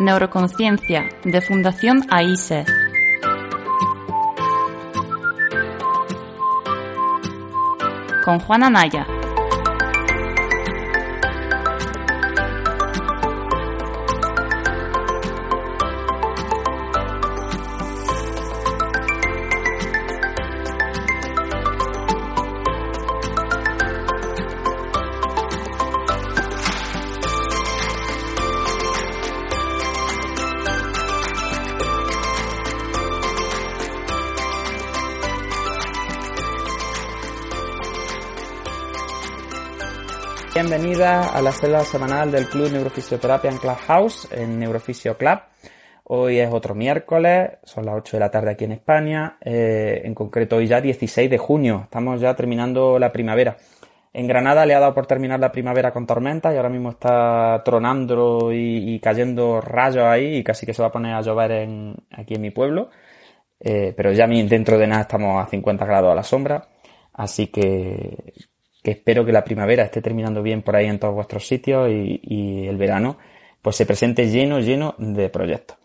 Neuroconciencia de Fundación AISE. Con Juana Naya. Bienvenida a la celda semanal del Club Neurofisioterapia en Clubhouse, en Neurofisio Club. Hoy es otro miércoles, son las 8 de la tarde aquí en España, eh, en concreto hoy ya 16 de junio, estamos ya terminando la primavera. En Granada le ha dado por terminar la primavera con tormenta y ahora mismo está tronando y, cayendo rayos ahí y casi que se va a poner a llover aquí en mi pueblo. Eh, pero ya dentro de nada estamos a 50 grados a la sombra. Así que, que espero que la primavera esté terminando bien por ahí en todos vuestros sitios y, el verano pues se presente lleno, lleno de proyectos.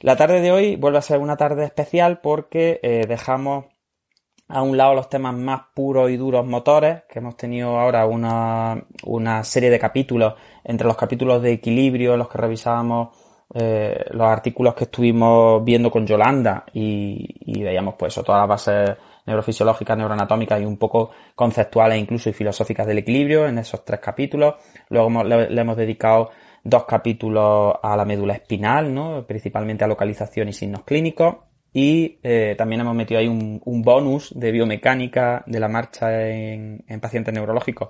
La tarde de hoy vuelve a ser una tarde especial porque eh, dejamos a un lado los temas más puros y duros motores, que hemos tenido ahora una, una serie de capítulos, entre los capítulos de equilibrio, los que revisábamos eh, los artículos que estuvimos viendo con Yolanda y, y veíamos pues eso, todas las bases neurofisiológicas, neuroanatómicas y un poco conceptuales incluso y filosóficas del equilibrio en esos tres capítulos. Luego le, hemos dedicado dos capítulos a la médula espinal, ¿no? principalmente a localización y signos clínicos. Y eh, también hemos metido ahí un, bonus de biomecánica de la marcha en, pacientes neurológicos,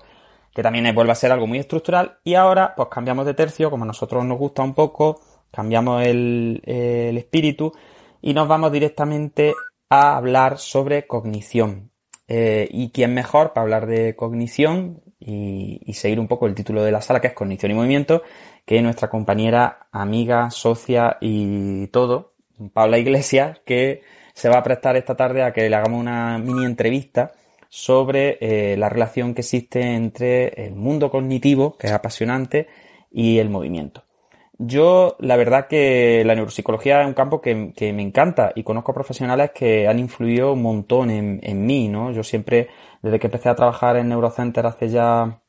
que también vuelve a ser algo muy estructural. Y ahora, pues cambiamos de tercio, como a nosotros nos gusta un poco, cambiamos el, el espíritu y nos vamos directamente a hablar sobre cognición. Eh, ¿Y quién mejor para hablar de cognición y, seguir un poco el título de la sala, que es Cognición y Movimiento, que nuestra compañera, amiga, socia y todo, Paula Iglesias, que se va a prestar esta tarde a que le hagamos una mini entrevista sobre eh, la relación que existe entre el mundo cognitivo, que es apasionante, y el movimiento. Yo, la verdad que la neuropsicología es un campo que, me encanta y conozco profesionales que han influido un montón en, en, mí, ¿no? Yo siempre, desde que empecé a trabajar en Neurocenter hace ya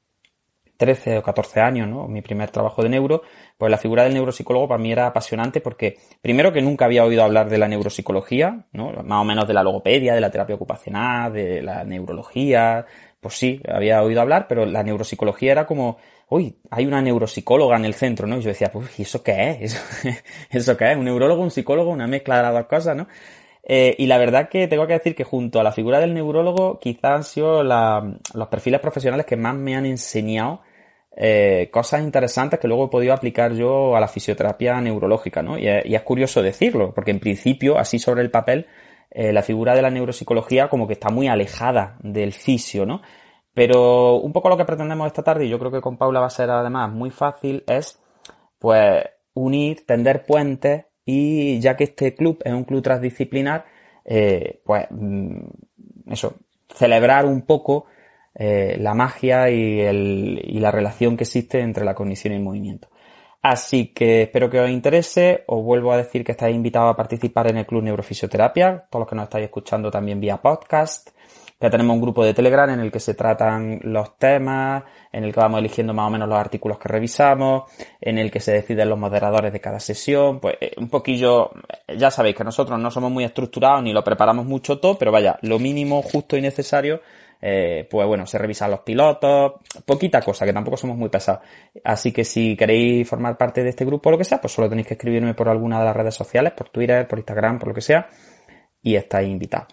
13 o 14 años, ¿no? Mi primer trabajo de neuro, pues la figura del neuropsicólogo para mí era apasionante porque, primero que nunca había oído hablar de la neuropsicología, ¿no? Más o menos de la logopedia, de la terapia ocupacional, de la neurología, pues sí, había oído hablar, pero la neuropsicología era como uy, hay una neuropsicóloga en el centro, ¿no? Y yo decía, pues, ¿y eso qué es? ¿Eso, qué es? ¿Un neurólogo, un psicólogo, una mezcla de las dos cosas, ¿no? Eh, y la verdad que tengo que decir que junto a la figura del neurólogo quizás han sido los perfiles profesionales que más me han enseñado eh, cosas interesantes que luego he podido aplicar yo a la fisioterapia neurológica, ¿no? Y es, curioso decirlo, porque en principio, así sobre el papel, eh, la figura de la neuropsicología como que está muy alejada del fisio, ¿no? Pero un poco lo que pretendemos esta tarde, y yo creo que con Paula va a ser además muy fácil, es pues unir, tender puentes y ya que este club es un club transdisciplinar, eh, pues mm, eso, celebrar un poco eh, la magia y, y la relación que existe entre la cognición y el movimiento. Así que espero que os interese. Os vuelvo a decir que estáis invitados a participar en el Club Neurofisioterapia, todos los que nos estáis escuchando también vía podcast. Ya tenemos un grupo de Telegram en el que se tratan los temas, en el que vamos eligiendo más o menos los artículos que revisamos, en el que se deciden los moderadores de cada sesión. Pues eh, un poquillo, ya sabéis que nosotros no somos muy estructurados ni lo preparamos mucho todo, pero vaya, lo mínimo justo y necesario eh, pues bueno, se revisan los pilotos, poquita cosa, que tampoco somos muy pesados. Así que si queréis formar parte de este grupo o lo que sea, pues solo tenéis que escribirme por alguna de las redes sociales, por Twitter, por Instagram, por lo que sea, y estáis invitados.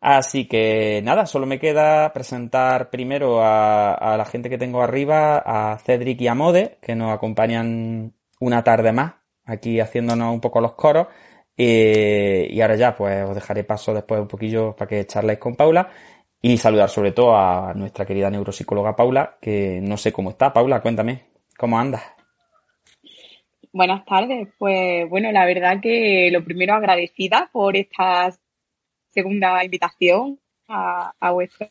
Así que nada, solo me queda presentar primero a, la gente que tengo arriba, a Cedric y a Mode, que nos acompañan una tarde más, aquí haciéndonos un poco los coros. Y ahora ya, pues os dejaré paso después un poquillo para que charléis con Paula. Y saludar sobre todo a nuestra querida neuropsicóloga Paula, que no sé cómo está. Paula, cuéntame, ¿cómo andas? Buenas tardes. Pues bueno, la verdad que lo primero agradecida por estas segunda invitación a, vuestra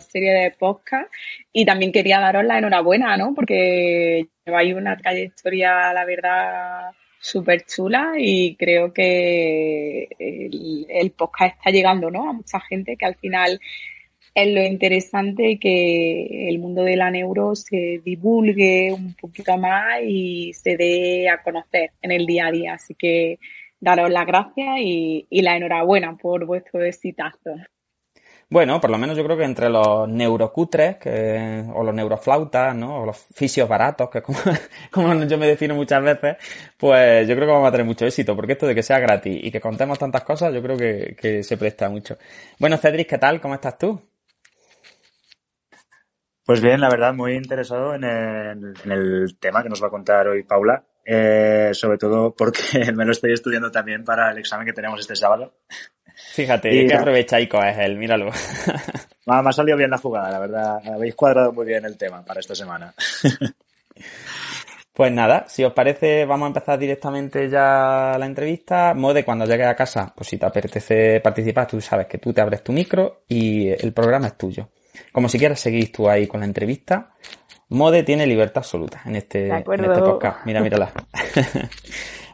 serie de podcast y también quería daros la enhorabuena, ¿no? Porque lleváis una trayectoria, la verdad, súper chula y creo que el, podcast está llegando ¿no? a mucha gente que al final es lo interesante que el mundo de la neuro se divulgue un poquito más y se dé a conocer en el día a día. Así que daros las gracias y, y la enhorabuena por vuestro exitazo. Bueno, por lo menos yo creo que entre los neurocutres que, o los neuroflautas, ¿no? O los fisios baratos, que como, como yo me defino muchas veces, pues yo creo que vamos a tener mucho éxito, porque esto de que sea gratis y que contemos tantas cosas, yo creo que, que se presta mucho. Bueno, Cedric, ¿qué tal? ¿Cómo estás tú? Pues bien, la verdad, muy interesado en el, en el tema que nos va a contar hoy Paula. Eh, sobre todo porque me lo estoy estudiando también para el examen que tenemos este sábado. Fíjate, y, qué aprovechaico es él, míralo. Me ha salido bien la jugada, la verdad. Habéis cuadrado muy bien el tema para esta semana. Pues nada, si os parece, vamos a empezar directamente ya la entrevista. Mode, cuando llegues a casa, pues si te apetece participar, tú sabes que tú te abres tu micro y el programa es tuyo. Como si quieras seguir tú ahí con la entrevista, Mode tiene libertad absoluta en este, en este podcast. Mira, mírala.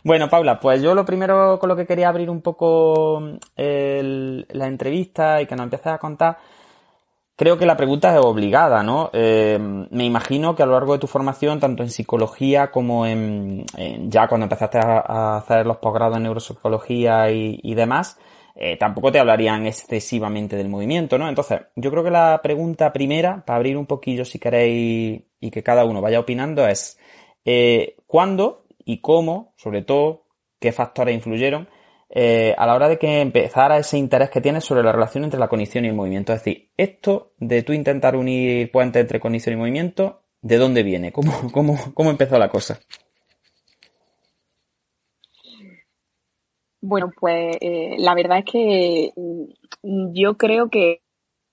Bueno, Paula, pues yo lo primero con lo que quería abrir un poco la entrevista y que nos empieces a contar, creo que la pregunta es obligada, ¿no? Eh, me imagino que a lo largo de tu formación, tanto en psicología como en, ya cuando empezaste a, hacer los posgrados en neuropsicología y, demás, eh, tampoco te hablarían excesivamente del movimiento, ¿no? Entonces, yo creo que la pregunta primera, para abrir un poquillo si queréis y que cada uno vaya opinando, es eh, ¿cuándo y cómo, sobre todo, qué factores influyeron eh, a la hora de que empezara ese interés que tienes sobre la relación entre la cognición y el movimiento. Es decir, esto de tú intentar unir puentes entre cognición y movimiento, ¿de dónde viene? ¿Cómo, cómo, cómo empezó la cosa? Bueno, pues eh, la verdad es que mm, yo creo que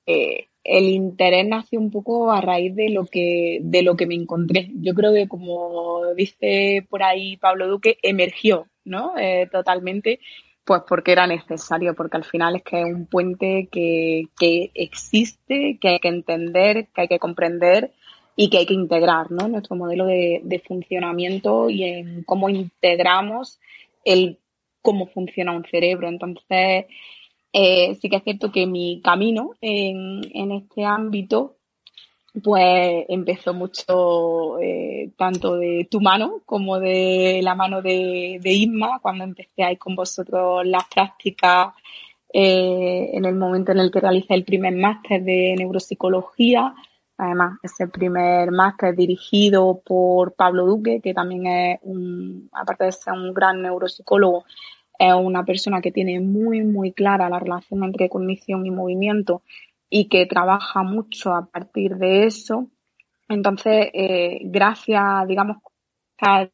eh, el interés nació un poco a raíz de lo que, de lo que me encontré. Yo creo que como dice por ahí Pablo Duque, emergió, ¿no? Eh, totalmente, pues porque era necesario, porque al final es que es un puente que, que existe, que hay que entender, que hay que comprender y que hay que integrar, ¿no? Nuestro modelo de, de funcionamiento y en cómo integramos el cómo funciona un cerebro. Entonces, eh, sí que es cierto que mi camino en, este ámbito pues empezó mucho eh, tanto de tu mano como de la mano de, de Isma cuando empecé ahí con vosotros las prácticas eh, en el momento en el que realicé el primer máster de neuropsicología. Además, ese primer máster dirigido por Pablo Duque, que también es un, aparte de ser un gran neuropsicólogo, es una persona que tiene muy, muy clara la relación entre cognición y movimiento y que trabaja mucho a partir de eso. Entonces, eh, gracias, digamos, a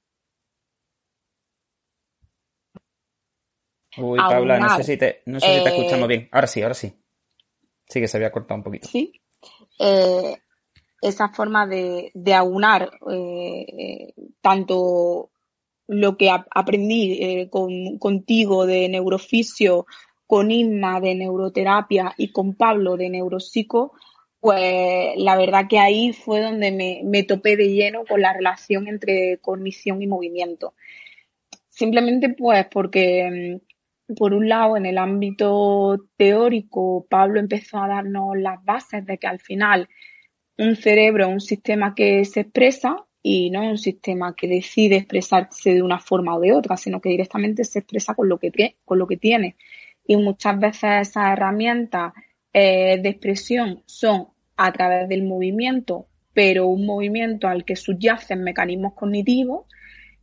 Uy, Paula, no sé si te, no sé si te escuchamos bien. Ahora sí, ahora sí. Sí que se había cortado un poquito. Sí. Eh, esa forma de, de aunar eh, tanto lo que aprendí eh, con, contigo de neurofisio, con Inma de neuroterapia y con Pablo de neuropsico, pues la verdad que ahí fue donde me, me topé de lleno con la relación entre cognición y movimiento. Simplemente pues porque mm, por un lado, en el ámbito teórico, Pablo empezó a darnos las bases de que al final un cerebro es un sistema que se expresa y no es un sistema que decide expresarse de una forma o de otra, sino que directamente se expresa con lo que, con lo que tiene. Y muchas veces esas herramientas eh, de expresión son a través del movimiento, pero un movimiento al que subyacen mecanismos cognitivos.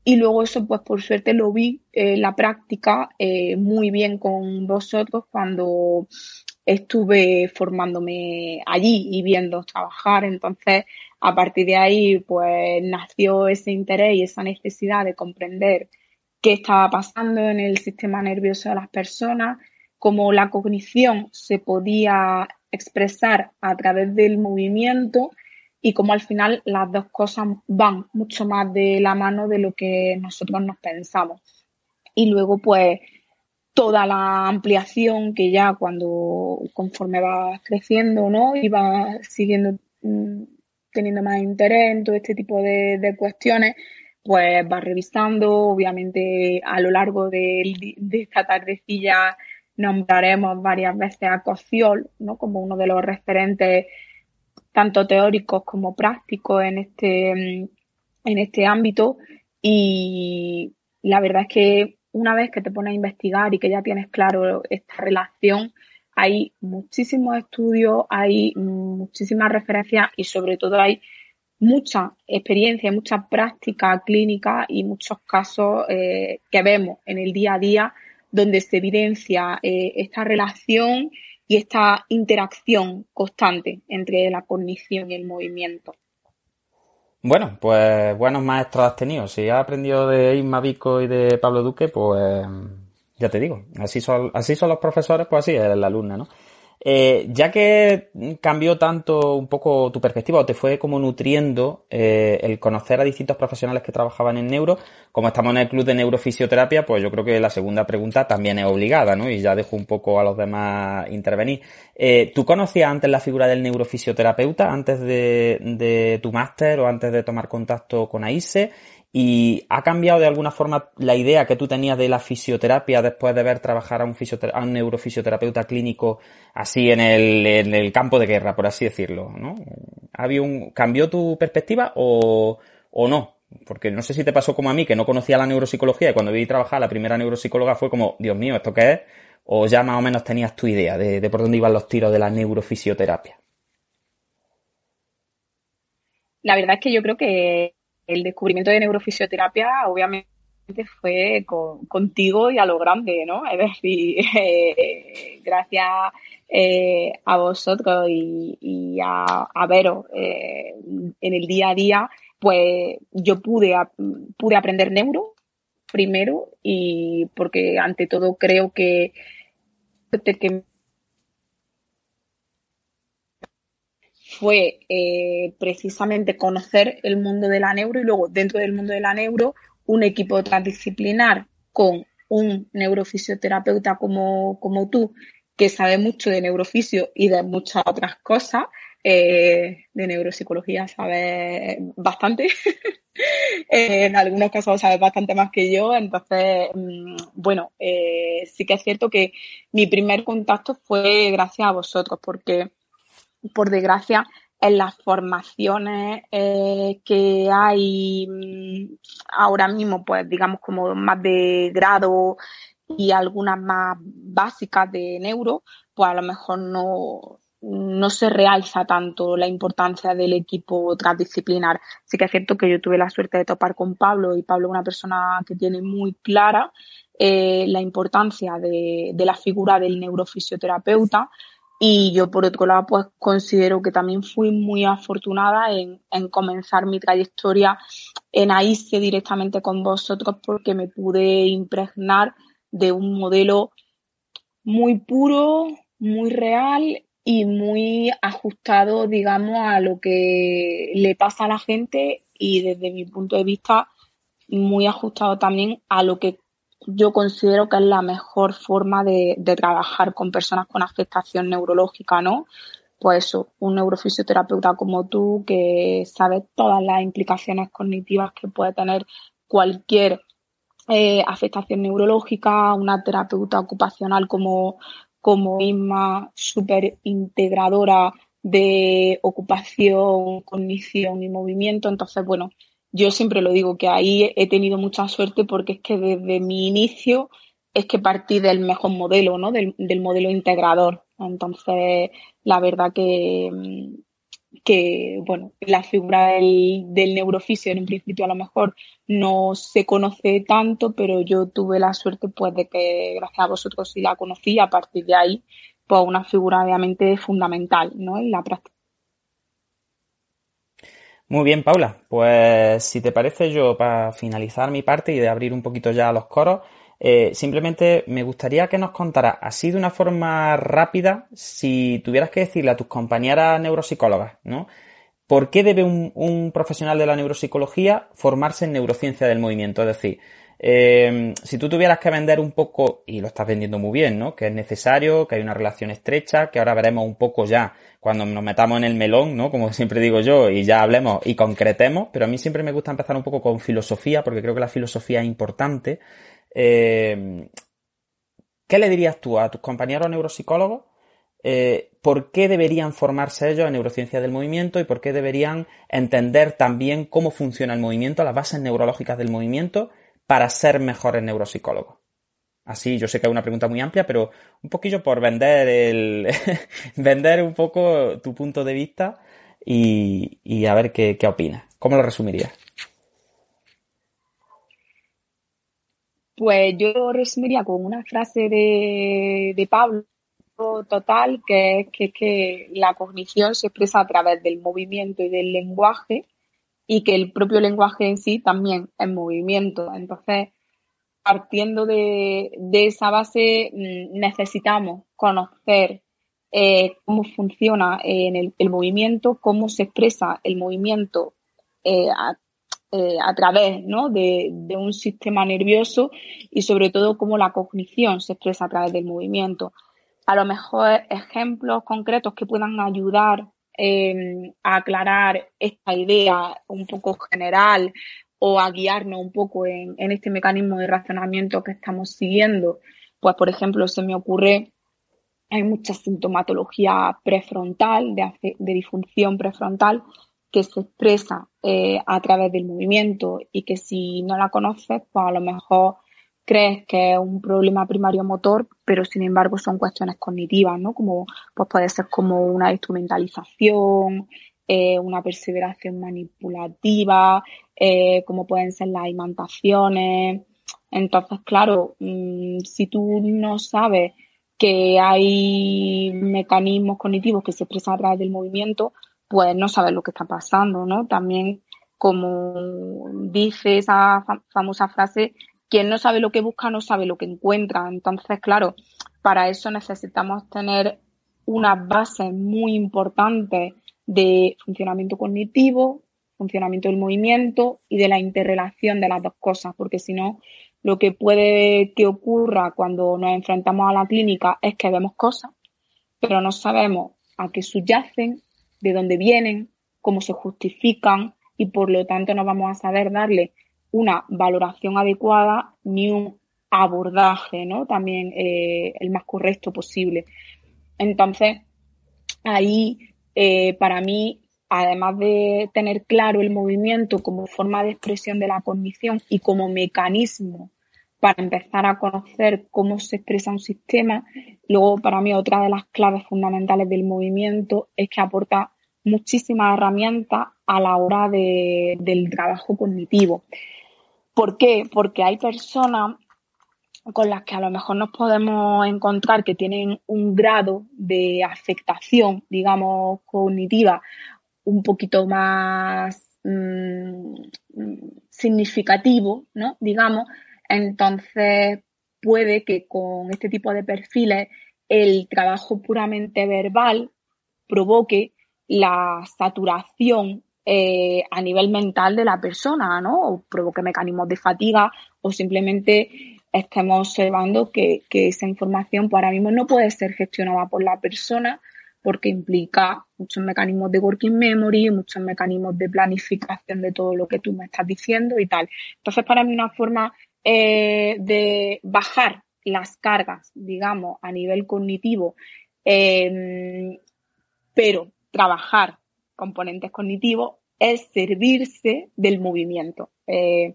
Y luego eso, pues por suerte lo vi en la práctica eh, muy bien con vosotros cuando estuve formándome allí y viendo trabajar. Entonces, a partir de ahí, pues nació ese interés y esa necesidad de comprender qué estaba pasando en el sistema nervioso de las personas, cómo la cognición se podía expresar a través del movimiento y cómo al final las dos cosas van mucho más de la mano de lo que nosotros nos pensamos. Y luego, pues, toda la ampliación que ya cuando conforme vas creciendo, ¿no? Y vas siguiendo mm, teniendo más interés en todo este tipo de, cuestiones, pues va revisando, obviamente a lo largo de, de esta tardecilla nombraremos varias veces a Cociol, ¿no? Como uno de los referentes tanto teóricos como prácticos en este, en este ámbito. Y la verdad es que una vez que te pones a investigar y que ya tienes claro esta relación, hay muchísimos estudios, hay muchísimas referencias y sobre todo hay mucha experiencia, mucha práctica clínica y muchos casos eh, que vemos en el día a día donde se evidencia eh, esta relación y esta interacción constante entre la cognición y el movimiento. Bueno, pues buenos maestros has tenido. Si has aprendido de Isma Vico y de Pablo Duque, pues ya te digo, así son, así son los profesores, pues así es la alumna, ¿no? Eh, ya que cambió tanto un poco tu perspectiva o te fue como nutriendo eh, el conocer a distintos profesionales que trabajaban en neuro, como estamos en el club de neurofisioterapia, pues yo creo que la segunda pregunta también es obligada, ¿no? Y ya dejo un poco a los demás intervenir. Eh, ¿Tú conocías antes la figura del neurofisioterapeuta, antes de, de tu máster o antes de tomar contacto con AISE? ¿Y ha cambiado de alguna forma la idea que tú tenías de la fisioterapia después de ver trabajar a un, a neurofisioterapeuta clínico así en el, campo de guerra, por así decirlo? ¿no? ¿Había un, ¿Cambió tu perspectiva o, no? Porque no sé si te pasó como a mí, que no conocía la neuropsicología y cuando vi trabajar la primera neuropsicóloga fue como, Dios mío, ¿esto qué es? O ya más o menos tenías tu idea de, de por dónde iban los tiros de la neurofisioterapia. La verdad es que yo creo que el descubrimiento de neurofisioterapia obviamente fue contigo y a lo grande, ¿no? Es decir, eh, gracias eh, a vosotros y, a, a Vero eh, en el día a día, pues yo pude, pude aprender neuro primero y porque ante todo creo que, que fue eh, precisamente conocer el mundo de la neuro y luego dentro del mundo de la neuro un equipo transdisciplinar con un neurofisioterapeuta como, como tú que sabe mucho de neurofisio y de muchas otras cosas. Eh, de neuropsicología sabe bastante. en algunos casos sabe bastante más que yo. Entonces, mm, bueno, eh, sí que es cierto que mi primer contacto fue gracias a vosotros porque por desgracia, en las formaciones eh, que hay mm, ahora mismo, pues digamos como más de grado y algunas más básicas de neuro, pues a lo mejor no, no se realza tanto la importancia del equipo transdisciplinar. Sí que es cierto que yo tuve la suerte de topar con Pablo y Pablo es una persona que tiene muy clara eh, la importancia de, de la figura del neurofisioterapeuta, y yo, por otro lado, pues considero que también fui muy afortunada en, en comenzar mi trayectoria en AISE directamente con vosotros porque me pude impregnar de un modelo muy puro, muy real y muy ajustado, digamos, a lo que le pasa a la gente y desde mi punto de vista muy ajustado también a lo que yo considero que es la mejor forma de, trabajar con personas con afectación neurológica, ¿no? Pues eso, un neurofisioterapeuta como tú que sabe todas las implicaciones cognitivas que puede tener cualquier eh, afectación neurológica, una terapeuta ocupacional como, como misma, súper integradora de ocupación, cognición y movimiento. Entonces, bueno, yo siempre lo digo que ahí he tenido mucha suerte porque es que desde mi inicio es que partí del mejor modelo, ¿no? Del, modelo integrador. Entonces, la verdad que, que bueno, la figura del, del neurofisio en un principio a lo mejor no se conoce tanto, pero yo tuve la suerte pues de que gracias a vosotros sí la conocí a partir de ahí, pues una figura obviamente fundamental, ¿no? En la práctica muy bien, Paula. Pues si te parece, yo para finalizar mi parte y de abrir un poquito ya los coros, eh, simplemente me gustaría que nos contara así de una forma rápida, si tuvieras que decirle a tus compañeras neuropsicólogas, ¿no? ¿Por qué debe un, profesional de la neuropsicología formarse en neurociencia del movimiento? Es decir, Eh, si tú tuvieras que vender un poco, y lo estás vendiendo muy bien, ¿no? Que es necesario, que hay una relación estrecha, que ahora veremos un poco ya cuando nos metamos en el melón, ¿no? Como siempre digo yo, y ya hablemos y concretemos, pero a mí siempre me gusta empezar un poco con filosofía, porque creo que la filosofía es importante. Eh, ¿Qué le dirías tú a tus compañeros neuropsicólogos? Eh, ¿Por qué deberían formarse ellos en neurociencia del movimiento y por qué deberían entender también cómo funciona el movimiento, las bases neurológicas del movimiento para ser mejores neuropsicólogos? Así, yo sé que es una pregunta muy amplia, pero un poquillo por vender el vender un poco tu punto de vista y, a ver qué, opinas. ¿Cómo lo resumirías? Pues yo resumiría con una frase de, de Pablo total, que es que, que la cognición se expresa a través del movimiento y del lenguaje y que el propio lenguaje en sí también es movimiento. Entonces, partiendo de, esa base, mm, necesitamos conocer eh, cómo funciona en el, movimiento, cómo se expresa el movimiento eh, eh, a, través de, de, un sistema nervioso y sobre todo cómo la cognición se expresa a través del movimiento. A lo mejor ejemplos concretos que puedan ayudar Em, a aclarar esta idea un poco general o a guiarnos un poco en, este mecanismo de razonamiento que estamos siguiendo, pues por ejemplo se me ocurre, hay mucha sintomatología prefrontal, de, de disfunción prefrontal, que se expresa eh, a través del movimiento y que si no la conoces, pues a lo mejor crees que es un problema primario motor, pero sin embargo son cuestiones cognitivas, ¿no? Como pues puede ser como una instrumentalización, eh, una perseveración manipulativa, eh, como pueden ser las imantaciones. Entonces, claro, mm, si tú no sabes que hay mecanismos cognitivos que se expresan a través del movimiento, pues no sabes lo que está pasando, ¿no? También, como dice esa famosa frase, quien no sabe lo que busca no sabe lo que encuentra. Entonces, claro, para eso necesitamos tener una base muy importante de funcionamiento cognitivo, funcionamiento del movimiento y de la interrelación de las dos cosas, porque si no, lo que puede que ocurra cuando nos enfrentamos a la clínica es que vemos cosas, pero no sabemos a qué subyacen, de dónde vienen, cómo se justifican y por lo tanto no vamos a saber darle una valoración adecuada ni un abordaje, ¿no? También eh, el más correcto posible. Entonces, ahí, eh, para mí, además de tener claro el movimiento como forma de expresión de la cognición y como mecanismo para empezar a conocer cómo se expresa un sistema, luego para mí otra de las claves fundamentales del movimiento es que aporta muchísimas herramientas a la hora del trabajo cognitivo. ¿Por qué? Porque hay personas con las que a lo mejor nos podemos encontrar que tienen un grado de afectación, digamos, cognitiva un poquito más mm, significativo, ¿no? Digamos, entonces puede que con este tipo de perfiles el trabajo puramente verbal provoque la saturación eh, a nivel mental de la persona, ¿no? O provoque mecanismos de fatiga o simplemente estemos observando que, esa información para ahora mismo no puede ser gestionada por la persona porque implica muchos mecanismos de working memory, muchos mecanismos de planificación de todo lo que tú me estás diciendo y tal. Entonces, para mí una forma eh, de bajar las cargas, digamos, a nivel cognitivo, eh, pero trabajar componentes cognitivos es servirse del movimiento. Eh,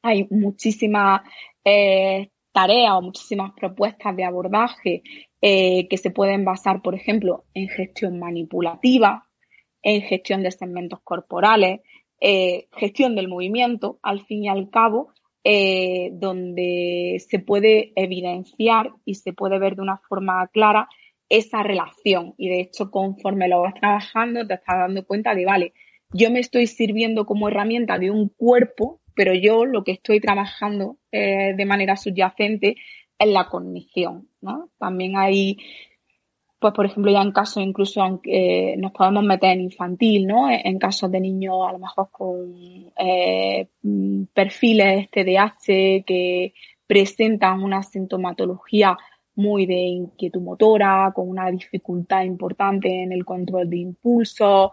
hay muchísimas eh, tareas o muchísimas propuestas de abordaje eh, que se pueden basar, por ejemplo, en gestión manipulativa, en gestión de segmentos corporales, gestión del movimiento, al fin y al cabo, donde se puede evidenciar y se puede ver de una forma clara esa relación. Y de hecho, conforme lo vas trabajando, te estás dando cuenta de, vale, yo me estoy sirviendo como herramienta de un cuerpo, pero yo lo que estoy trabajando eh, de manera subyacente es la cognición, ¿no? También hay pues por ejemplo ya en casos incluso aunque nos podemos meter en infantil, ¿no? En casos de niños a lo mejor con eh, perfiles TDAH que presentan una sintomatología muy de inquietud motora, con una dificultad importante en el control de impulso,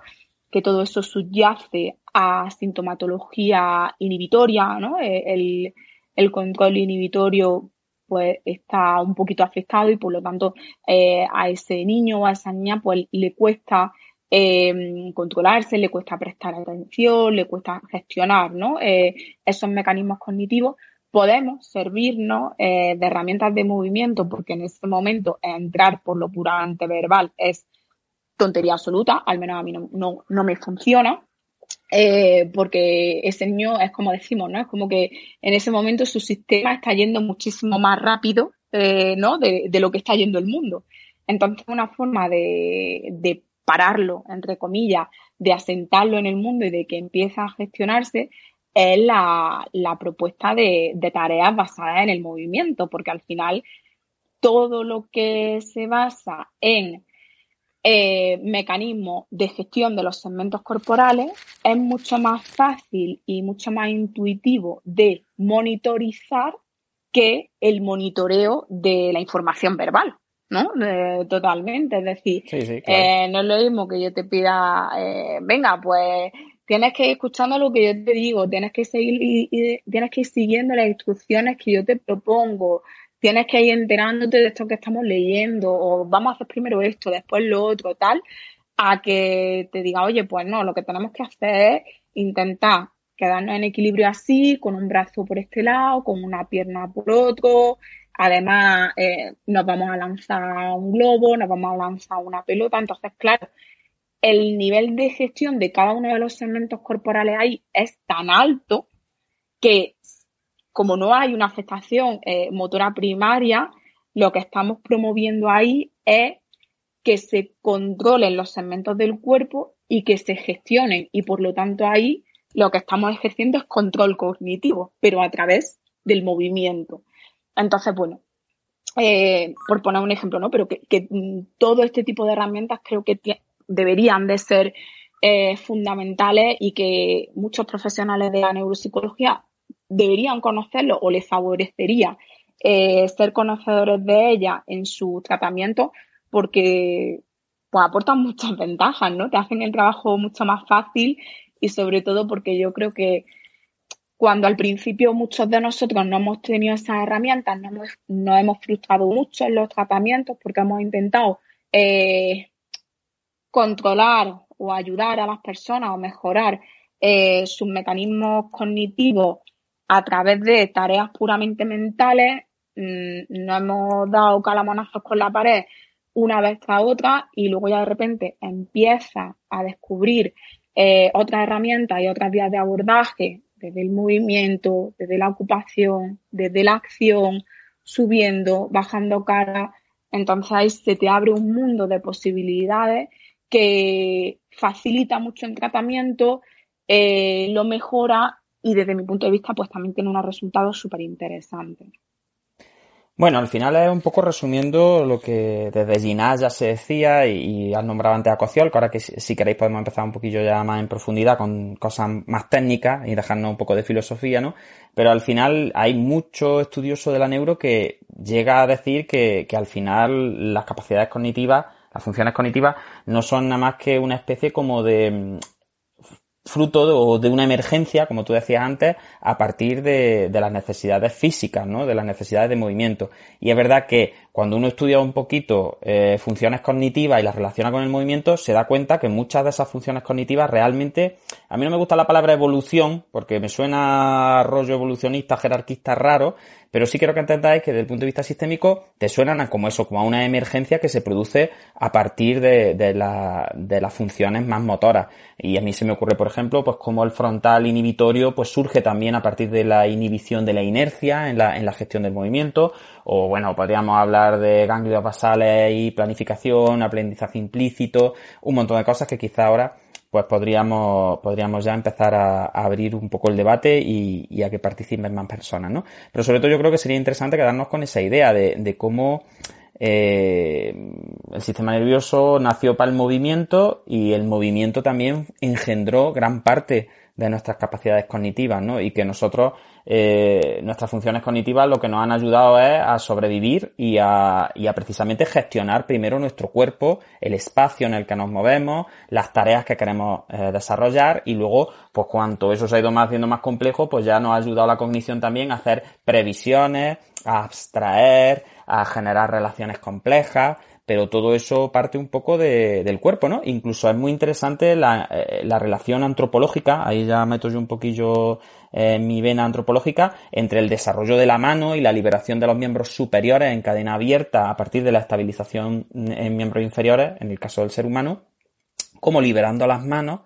que todo eso subyace a sintomatología inhibitoria, ¿no? Eh, el, el control inhibitorio pues está un poquito afectado y por lo tanto eh, a ese niño o a esa niña pues le cuesta eh, controlarse, le cuesta prestar atención, le cuesta gestionar ¿no? Esos mecanismos cognitivos. Podemos servirnos de herramientas de movimiento porque en ese momento entrar por lo puramente verbal es tontería absoluta, al menos a mí no, no, no me funciona. Eh, porque ese niño es como decimos, ¿no? Es como que en ese momento su sistema está yendo muchísimo más rápido, eh, ¿no? De, de, lo que está yendo el mundo. Entonces, una forma de, de, pararlo, entre comillas, de asentarlo en el mundo y de que empiece a gestionarse, es la, la propuesta de, de tareas basadas en el movimiento, porque al final todo lo que se basa en eh, mecanismo de gestión de los segmentos corporales, es mucho más fácil y mucho más intuitivo de monitorizar que el monitoreo de la información verbal, ¿no? totalmente. Es decir, eh, no es lo mismo que yo te pida, eh, venga, pues tienes que ir escuchando lo que yo te digo, tienes que seguir y, tienes que ir siguiendo las instrucciones que yo te propongo, tienes que ir enterándote de esto que estamos leyendo, o vamos a hacer primero esto, después lo otro, tal, a que te diga, oye, pues no, lo que tenemos que hacer es intentar quedarnos en equilibrio así, con un brazo por este lado, con una pierna por otro. Además, eh, nos vamos a lanzar un globo, nos vamos a lanzar una pelota. Entonces, claro, el nivel de gestión de cada uno de los segmentos corporales ahí es tan alto que como no hay una afectación eh, motora primaria, lo que estamos promoviendo ahí es que se controlen los segmentos del cuerpo y que se gestionen. Y por lo tanto ahí lo que estamos ejerciendo es control cognitivo, pero a través del movimiento. Entonces, bueno, eh, por poner un ejemplo, ¿no? Pero que, mm, todo este tipo de herramientas creo que deberían de ser eh, fundamentales y que muchos profesionales de la neuropsicología deberían conocerlo o les favorecería eh, ser conocedores de ella en su tratamiento porque pues, aportan muchas ventajas, ¿no? Te hacen el trabajo mucho más fácil y sobre todo porque yo creo que cuando al principio muchos de nosotros no hemos tenido esas herramientas, no hemos, hemos frustrado mucho en los tratamientos porque hemos intentado eh, controlar o ayudar a las personas o mejorar eh, sus mecanismos cognitivos a través de tareas puramente mentales, mm, no hemos dado calamonazos con la pared una vez tras otra y luego ya de repente empieza a descubrir eh, otras herramientas y otras vías de abordaje desde el movimiento, desde la ocupación, desde la acción, subiendo, bajando cara. Entonces ahí se te abre un mundo de posibilidades que facilita mucho el tratamiento, eh, lo mejora y desde mi punto de vista pues también tiene unos resultados súper interesantes. Bueno, al final es un poco resumiendo lo que desde Ginás ya se decía y, has nombrado antes a Cociol, que ahora que si, queréis podemos empezar un poquillo ya más en profundidad con cosas más técnicas y dejarnos un poco de filosofía, ¿no? Pero al final hay mucho estudioso de la neuro que llega a decir que, que al final las capacidades cognitivas, las funciones cognitivas, no son nada más que una especie como de fruto de, de, una emergencia, como tú decías antes, a partir de, de, las necesidades físicas, ¿no? De las necesidades de movimiento. Y es verdad que cuando uno estudia un poquito eh, funciones cognitivas y las relaciona con el movimiento, se da cuenta que muchas de esas funciones cognitivas realmente, a mí no me gusta la palabra evolución, porque me suena rollo evolucionista, jerarquista raro, pero sí quiero que entendáis que desde el punto de vista sistémico te suenan como eso, como a una emergencia que se produce a partir de, de, la, de las funciones más motoras. Y a mí se me ocurre, por ejemplo, pues como el frontal inhibitorio pues surge también a partir de la inhibición de la inercia en la, en la gestión del movimiento, o bueno, podríamos hablar de ganglios basales y planificación, aprendizaje implícito, un montón de cosas que quizá ahora pues podríamos, podríamos ya empezar a, abrir un poco el debate y, a que participen más personas, ¿no? Pero sobre todo yo creo que sería interesante quedarnos con esa idea de, cómo eh, el sistema nervioso nació para el movimiento y el movimiento también engendró gran parte de nuestras capacidades cognitivas, ¿no? Y que nosotros, eh, nuestras funciones cognitivas lo que nos han ayudado es a sobrevivir y a, y a precisamente gestionar primero nuestro cuerpo, el espacio en el que nos movemos, las tareas que queremos eh, desarrollar y luego, pues cuanto eso se ha ido más haciendo más complejo, pues ya nos ha ayudado la cognición también a hacer previsiones, a abstraer, a generar relaciones complejas, pero todo eso parte un poco de, del cuerpo, ¿no? Incluso es muy interesante la, eh, la, relación antropológica, ahí ya meto yo un poquillo eh, mi vena antropológica, entre el desarrollo de la mano y la liberación de los miembros superiores en cadena abierta a partir de la estabilización en miembros inferiores, en el caso del ser humano, como liberando las manos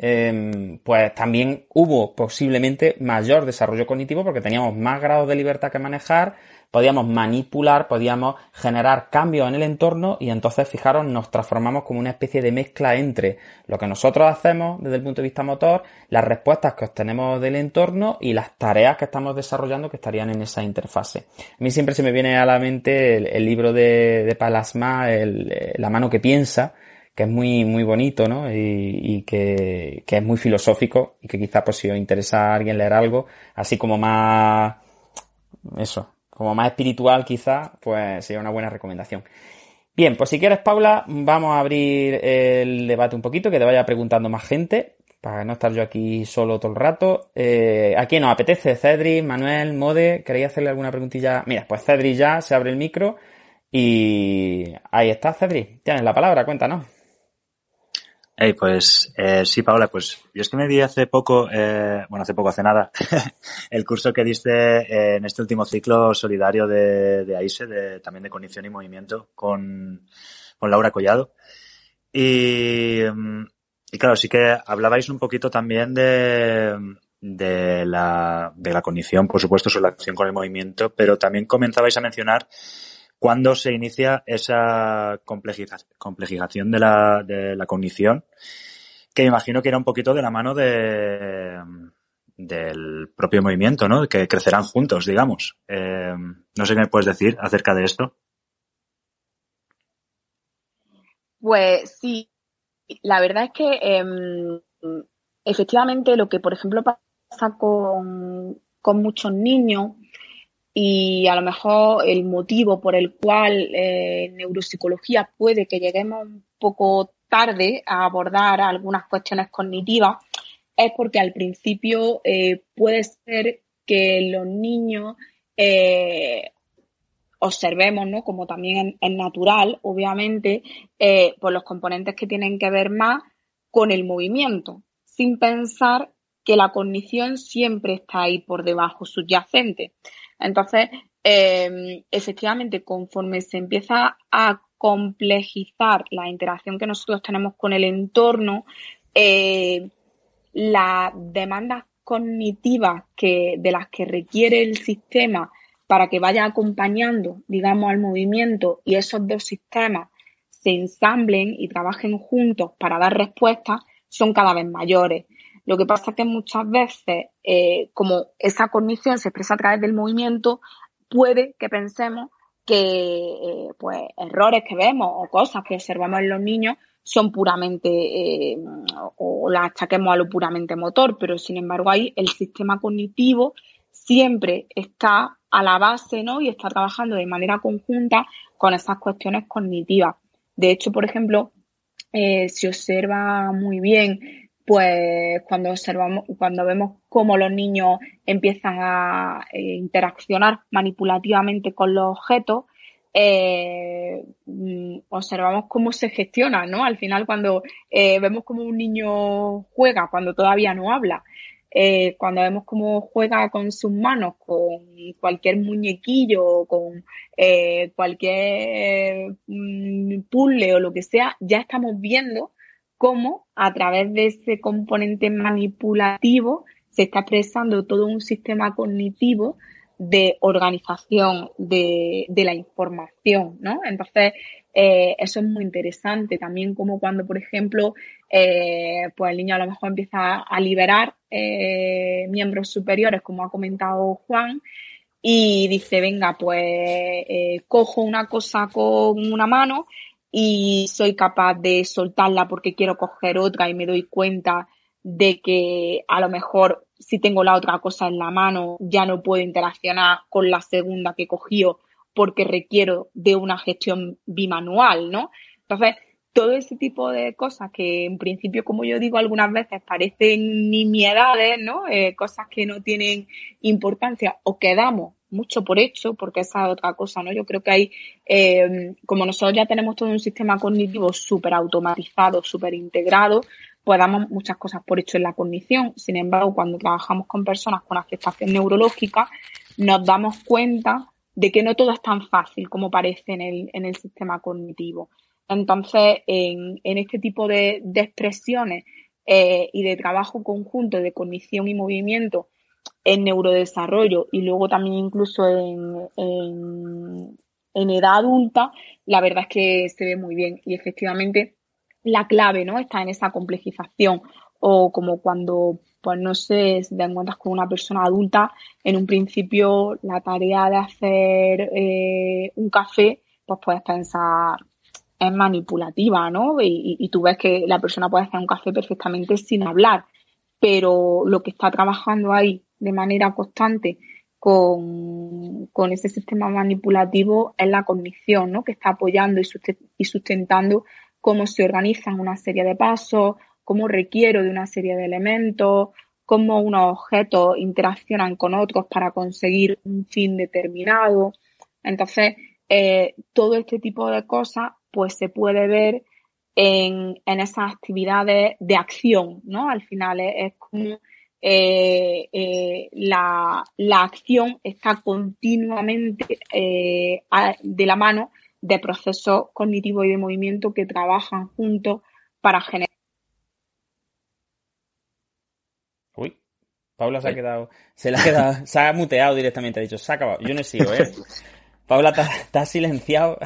eh, pues también hubo posiblemente mayor desarrollo cognitivo porque teníamos más grados de libertad que manejar, podíamos manipular, podíamos generar cambios en el entorno y entonces, fijaros, nos transformamos como una especie de mezcla entre lo que nosotros hacemos desde el punto de vista motor, las respuestas que obtenemos del entorno y las tareas que estamos desarrollando que estarían en esa interfase. A mí siempre se me viene a la mente el, libro de, de Palasma, el, La mano que piensa, que es muy, muy bonito, ¿no? Y, que, que, es muy filosófico y que quizá pues si os interesa a alguien leer algo, así como más, eso, como más espiritual quizá, pues sería una buena recomendación. Bien, pues si quieres, Paula, vamos a abrir el debate un poquito, que te vaya preguntando más gente, para no estar yo aquí solo todo el rato. Eh, ¿A quién nos apetece? Cedri, Manuel, Mode, ¿queréis hacerle alguna preguntilla? Mira, pues Cedri ya se abre el micro y ahí está, Cedri. Tienes la palabra, cuéntanos. Hey, pues eh, sí, Paola, pues yo es que me di hace poco, eh, bueno, hace poco, hace nada, el curso que diste en este último ciclo solidario de, de AISE, de, también de cognición y movimiento, con, con Laura Collado. Y, y claro, sí que hablabais un poquito también de, de la, de la cognición, por supuesto, su relación con el movimiento, pero también comenzabais a mencionar ¿Cuándo se inicia esa complejización de la, de la cognición? Que imagino que era un poquito de la mano de, del propio movimiento, ¿no? Que crecerán juntos, digamos. Eh, no sé qué me puedes decir acerca de esto. Pues sí, la verdad es que eh, efectivamente lo que, por ejemplo, pasa con, con muchos niños y a lo mejor el motivo por el cual eh, neuropsicología puede que lleguemos un poco tarde a abordar algunas cuestiones cognitivas es porque al principio eh, puede ser que los niños eh, observemos, ¿no? Como también es natural, obviamente, por los componentes que tienen que ver más con el movimiento, sin pensar que la cognición siempre está ahí por debajo, subyacente. Entonces, eh, efectivamente, conforme se empieza a complejizar la interacción que nosotros tenemos con el entorno, eh, las demandas cognitivas que, de las que requiere el sistema para que vaya acompañando, digamos, al movimiento y esos dos sistemas se ensamblen y trabajen juntos para dar respuestas, son cada vez mayores. Lo que pasa es que muchas veces, eh, como esa cognición se expresa a través del movimiento, puede que pensemos que eh, pues errores que vemos o cosas que observamos en los niños son puramente eh, o las achaquemos a lo puramente motor, pero sin embargo ahí el sistema cognitivo siempre está a la base, ¿no? Y está trabajando de manera conjunta con esas cuestiones cognitivas. De hecho, por ejemplo, eh, se observa muy bien pues cuando observamos, cuando vemos cómo los niños empiezan a eh, interaccionar manipulativamente con los objetos, eh, mm, observamos cómo se gestiona, ¿no? Al final, cuando eh, vemos cómo un niño juega, cuando todavía no habla, cuando vemos cómo juega con sus manos, con cualquier muñequillo, con cualquier mm, puzzle o lo que sea, ya estamos viendo cómo a través de ese componente manipulativo se está expresando todo un sistema cognitivo de organización de, la información, ¿no? Entonces, eh, eso es muy interesante. También como cuando, por ejemplo, eh, pues el niño a lo mejor empieza a liberar eh, miembros superiores, como ha comentado Juan, y dice, venga, pues cojo una cosa con una mano y soy capaz de soltarla porque quiero coger otra y me doy cuenta de que a lo mejor si tengo la otra cosa en la mano ya no puedo interaccionar con la segunda que cogió porque requiero de una gestión bimanual, ¿no? Entonces, todo ese tipo de cosas que en principio, como yo digo algunas veces, parecen nimiedades, ¿no? Eh, cosas que no tienen importancia o que damos mucho por hecho, porque esa es otra cosa, ¿no? Yo creo que hay, eh, como nosotros ya tenemos todo un sistema cognitivo súper automatizado, súper integrado, pues damos muchas cosas por hecho en la cognición. Sin embargo, cuando trabajamos con personas con afectación neurológica, nos damos cuenta de que no todo es tan fácil como parece en el, en el sistema cognitivo. Entonces, en, en este tipo de, de expresiones eh, y de trabajo conjunto de cognición y movimiento en neurodesarrollo y luego también incluso en, en, edad adulta, la verdad es que se ve muy bien y efectivamente la clave no está en esa complejización o como cuando pues no sé, te encuentras con una persona adulta, en un principio la tarea de hacer eh, un café, pues puedes pensar es manipulativa, ¿no? Y, tú ves que la persona puede hacer un café perfectamente sin hablar, pero lo que está trabajando ahí de manera constante con, con ese sistema manipulativo es la cognición, ¿no? Que está apoyando y sustentando cómo se organizan una serie de pasos, cómo requiero de una serie de elementos, cómo unos objetos interaccionan con otros para conseguir un fin determinado. Entonces, eh, todo este tipo de cosas, pues se puede ver en, en esas actividades de acción, ¿no? Al final es, es como eh, eh, la, la, acción está continuamente eh, de la mano de procesos cognitivos y de movimiento que trabajan juntos para generar. Uy, Paula se ha quedado, se le ha quedado, se ha muteado directamente, ha dicho, se ha acabado. Yo no sigo, ¿eh? Paula, te has silenciado.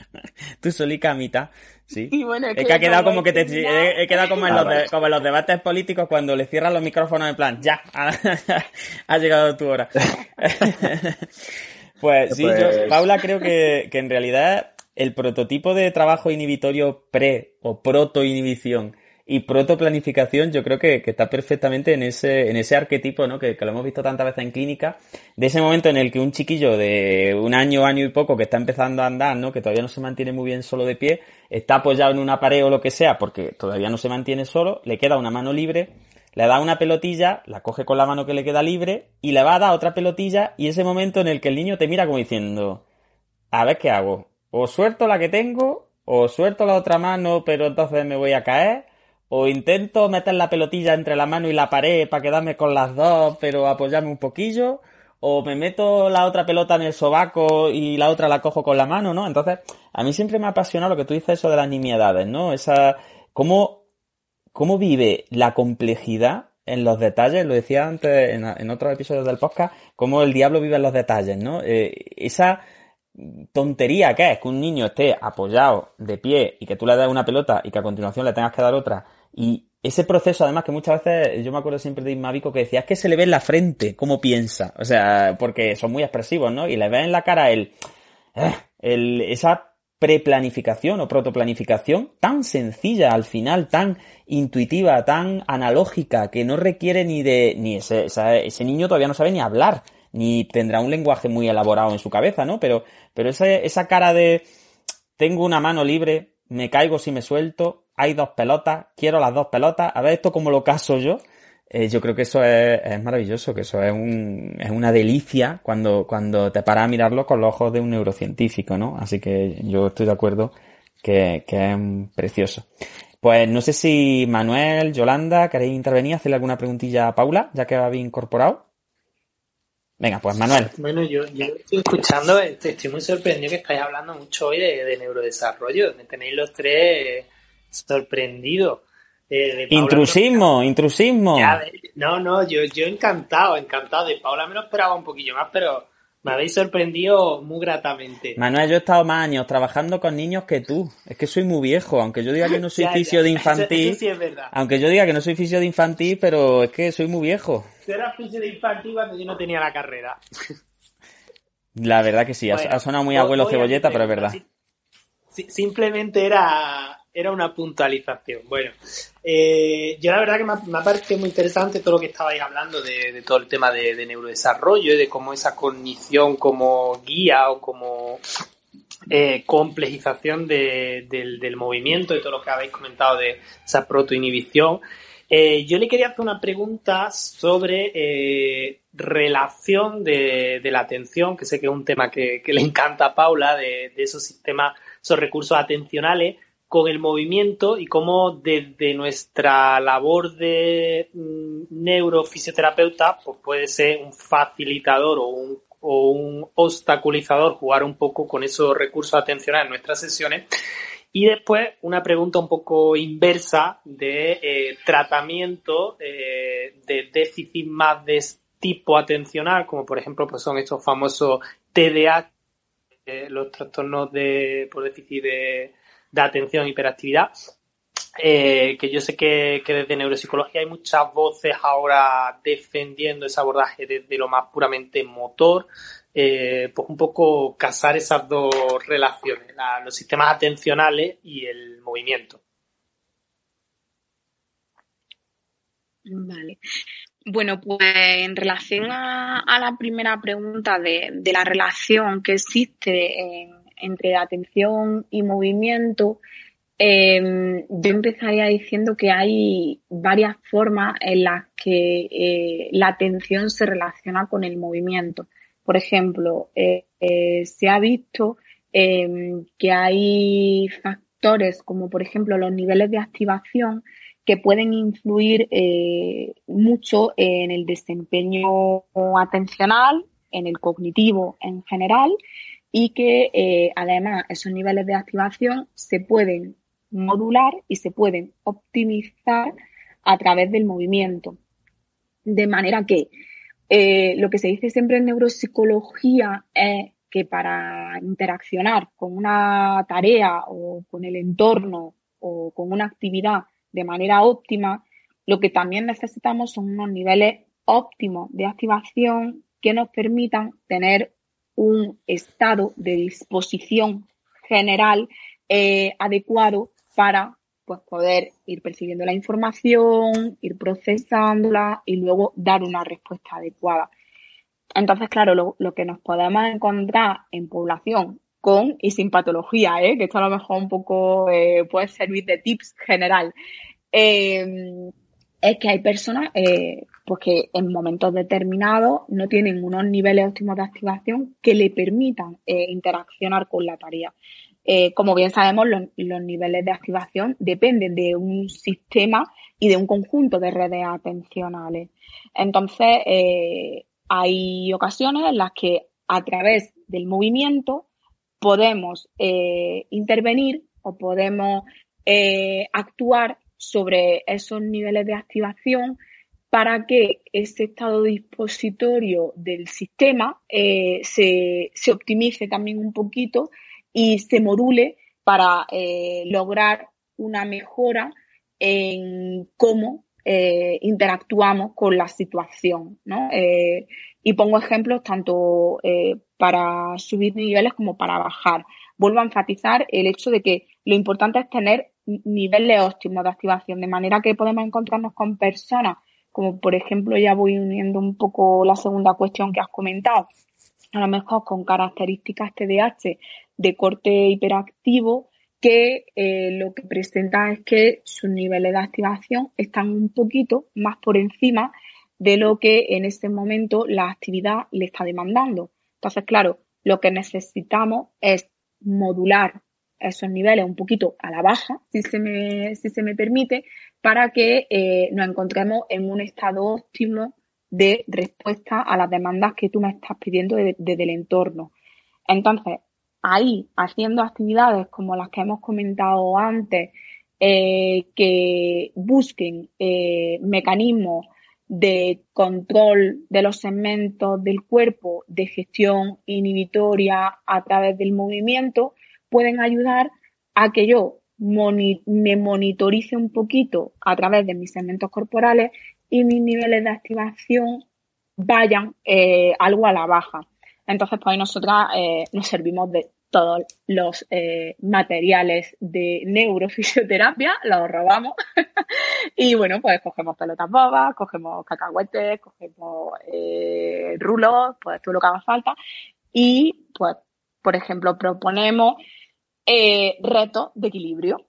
Tú solica a mitad. Sí. bueno, es, que, ha quedado como que te, he, quedado como en, los como en los debates políticos cuando le cierran los micrófonos en plan, ya, ha llegado tu hora. pues sí, yo, pues Paula, creo que, que en realidad el prototipo de trabajo inhibitorio pre o proto inhibición y protoplanificación yo creo que, que, está perfectamente en ese, en ese arquetipo, ¿no? Que, que, lo hemos visto tantas veces en clínica, de ese momento en el que un chiquillo de un año, año y poco que está empezando a andar, ¿no? Que todavía no se mantiene muy bien solo de pie, está apoyado en una pared o lo que sea, porque todavía no se mantiene solo, le queda una mano libre, le da una pelotilla, la coge con la mano que le queda libre y le va a dar otra pelotilla y ese momento en el que el niño te mira como diciendo, a ver qué hago, o suelto la que tengo, o suelto la otra mano, pero entonces me voy a caer, o intento meter la pelotilla entre la mano y la pared para quedarme con las dos, pero apoyarme un poquillo, o me meto la otra pelota en el sobaco y la otra la cojo con la mano, ¿no? Entonces, a mí siempre me ha apasionado lo que tú dices eso de las nimiedades, ¿no? Esa, cómo, cómo vive la complejidad en los detalles, lo decía antes en, en otros episodios del podcast, cómo el diablo vive en los detalles, ¿no? Eh, esa tontería que es que un niño esté apoyado de pie y que tú le des una pelota y que a continuación le tengas que dar otra y ese proceso, además, que muchas veces, yo me acuerdo siempre de Ismavico que decía, es que se le ve en la frente cómo piensa. O sea, porque son muy expresivos, ¿no? Y le ve en la cara el, eh, el esa preplanificación o protoplanificación tan sencilla al final, tan intuitiva, tan analógica, que no requiere ni de, ni ese, ese niño todavía no sabe ni hablar, ni tendrá un lenguaje muy elaborado en su cabeza, ¿no? Pero, pero esa, esa cara de, tengo una mano libre, me caigo si me suelto, hay dos pelotas, quiero las dos pelotas, a ver esto como lo caso yo. Eh, yo creo que eso es, maravilloso, que eso es, un, es una delicia cuando, cuando te paras a mirarlo con los ojos de un neurocientífico, ¿no? Así que yo estoy de acuerdo que, es precioso. Pues no sé si Manuel, Yolanda, queréis intervenir, hacerle alguna preguntilla a Paula, ya que habéis incorporado. Venga, pues Manuel. Bueno, yo, estoy escuchando, estoy muy sorprendido que estáis hablando mucho hoy de, de neurodesarrollo, tenéis los tres sorprendido. Eh, intrusismo, intrusismo. no, no, yo, yo encantado, encantado. De Paula me lo esperaba un poquillo más, pero me habéis sorprendido muy gratamente. Manuel, yo he estado más años trabajando con niños que tú. Es que soy muy viejo, aunque yo diga que no soy fisio de infantil. sí es verdad. Aunque yo diga que no soy fisio de infantil, pero es que soy muy viejo. Tú eras fisio de infantil cuando yo no tenía la carrera. La verdad que sí, ha- Bueno, ha sonado muy abuelo cebolleta, pero es verdad. Si- si- simplemente era, era una puntualización. Bueno, eh, yo la verdad que me ha, parecido muy interesante todo lo que estabais hablando de, todo el tema de, de neurodesarrollo y de cómo esa cognición como guía o como eh, complejización de- del, movimiento, de todo lo que habéis comentado de esa protoinhibición. Eh, yo le quería hacer una pregunta sobre relación de, la atención, que sé que es un tema que, le encanta a Paula, de esos sistemas, esos recursos atencionales con el movimiento y cómo desde nuestra labor de mm, neurofisioterapeuta pues puede ser un facilitador o un, o un obstaculizador jugar un poco con esos recursos atencionales en nuestras sesiones. Y después una pregunta un poco inversa de eh, tratamiento eh, de déficit más de tipo atencional, como por ejemplo pues son estos famosos TDAH, eh, los trastornos de, por déficit de, de atención e hiperactividad. Eh, que yo sé que, desde neuropsicología hay muchas voces ahora defendiendo ese abordaje desde lo más puramente motor, eh, pues un poco casar esas dos relaciones, la- los sistemas atencionales y el movimiento. Vale. Bueno, pues en relación a, a la primera pregunta de, de la relación que existe en- entre atención y movimiento, eh, yo empezaría diciendo que hay varias formas en las que eh, la atención se relaciona con el movimiento. Por ejemplo, eh, eh, se ha visto eh, que hay factores como por ejemplo los niveles de activación que pueden influir mucho en el desempeño atencional, en el cognitivo en general y que eh, además esos niveles de activación se pueden modular y se pueden optimizar a través del movimiento. De manera que eh, lo que se dice siempre en neuropsicología es que para interaccionar con una tarea o con el entorno o con una actividad de manera óptima, lo que también necesitamos son unos niveles óptimos de activación que nos permitan tener un estado de disposición general eh, adecuado para pues, poder ir percibiendo la información, ir procesándola y luego dar una respuesta adecuada. Entonces, claro, lo, lo que nos podemos encontrar en población con y sin patología, ¿eh? que esto a lo mejor un poco eh, puede servir de tips general, es que hay personas pues que en momentos determinados no tienen unos niveles óptimos de activación que le permitan eh, interaccionar con la tarea. Eh, como bien sabemos, los, niveles de activación dependen de un sistema y de un conjunto de redes atencionales. Entonces, eh, hay ocasiones en las que a través del movimiento podemos intervenir o podemos actuar sobre esos niveles de activación para que ese estado dispositorio del sistema eh, se, se, optimice también un poquito y se module para eh, lograr una mejora en cómo eh, interactuamos con la situación. ¿no? Y pongo ejemplos tanto para subir niveles como para bajar. Vuelvo a enfatizar el hecho de que lo importante es tener niveles óptimos de activación, de manera que podemos encontrarnos con personas, como por ejemplo ya voy uniendo un poco la segunda cuestión que has comentado, a lo mejor con características TDAH de corte hiperactivo, que eh, lo que presenta es que sus niveles de activación están un poquito más por encima de lo que en este momento la actividad le está demandando. Entonces, claro, lo que necesitamos es modular esos niveles un poquito a la baja, si se me, si se me permite, para que eh, nos encontremos en un estado óptimo de respuesta a las demandas que tú me estás pidiendo desde de, de el entorno. Entonces, ahí, haciendo actividades como las que hemos comentado antes, eh, que busquen eh, mecanismos de control de los segmentos del cuerpo, de gestión inhibitoria a través del movimiento, pueden ayudar a que yo me monitorice un poquito a través de mis segmentos corporales y mis niveles de activación vayan eh, algo a la baja. Entonces, pues nosotras eh, nos servimos de todos los eh, materiales de neurofisioterapia, los robamos y bueno, pues cogemos pelotas bobas, cogemos cacahuetes, cogemos rulos, pues todo lo que haga falta y pues, por ejemplo, proponemos eh, retos de equilibrio.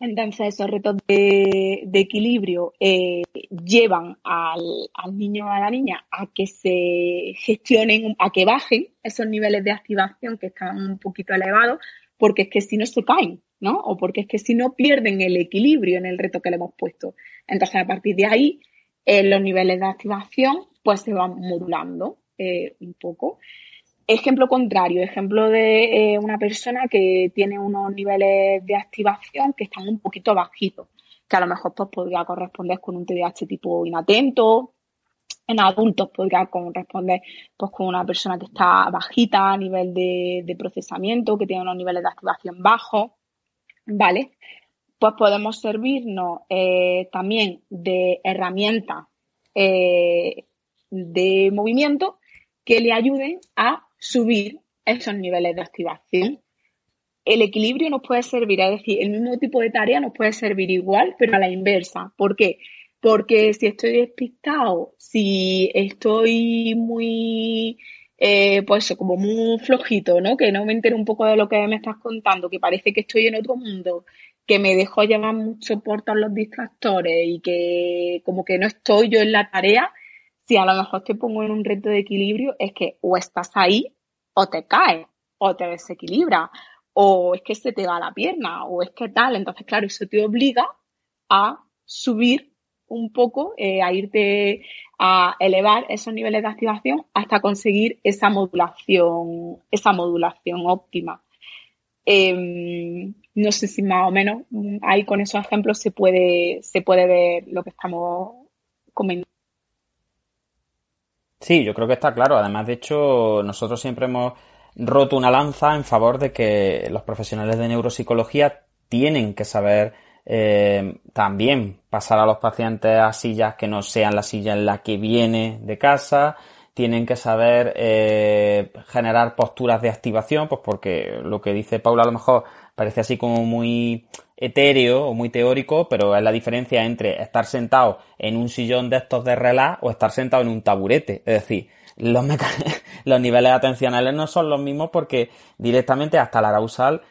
Entonces, esos retos de, equilibrio eh, llevan al, niño o a la niña a que se gestionen, a que bajen esos niveles de activación que están un poquito elevados, porque es que si no se caen, ¿no? O porque es que si no pierden el equilibrio en el reto que le hemos puesto. Entonces, a partir de ahí, eh, los niveles de activación pues se van modulando eh, un poco. Ejemplo contrario, ejemplo de eh, una persona que tiene unos niveles de activación que están un poquito bajitos, que a lo mejor pues, podría corresponder con un TDAH tipo inatento. En adultos podría corresponder pues, con una persona que está bajita a nivel de, procesamiento, que tiene unos niveles de activación bajos. ¿Vale? Pues podemos servirnos eh, también de herramientas eh, de movimiento que le ayuden a subir esos niveles de activación. El equilibrio nos puede servir, es decir, el mismo tipo de tarea nos puede servir igual, pero a la inversa. ¿Por qué? Porque si estoy despistado, si estoy muy, eh, pues como muy flojito, ¿no? Que no me entero un poco de lo que me estás contando, que parece que estoy en otro mundo, que me dejo llevar mucho por todos los distractores y que como que no estoy yo en la tarea, si a lo mejor te pongo en un reto de equilibrio, es que o estás ahí o te caes, o te desequilibra, o es que se te va la pierna, o es que tal. Entonces, claro, eso te obliga a subir un poco, eh, a irte a elevar esos niveles de activación hasta conseguir esa modulación, esa modulación óptima. Em, no sé si más o menos ahí con esos ejemplos se puede, se puede ver lo que estamos comentando. Sí, yo creo que está claro. Además, de hecho, nosotros siempre hemos roto una lanza en favor de que los profesionales de neuropsicología tienen que saber eh, también pasar a los pacientes a sillas que no sean la silla en la que viene de casa, tienen que saber eh, generar posturas de activación, pues porque lo que dice Paula a lo mejor parece así como muy etéreo o muy teórico, pero es la diferencia entre estar sentado en un sillón de estos de relax o estar sentado en un taburete. Es decir, los, niveles atencionales no son los mismos porque directamente hasta la arousal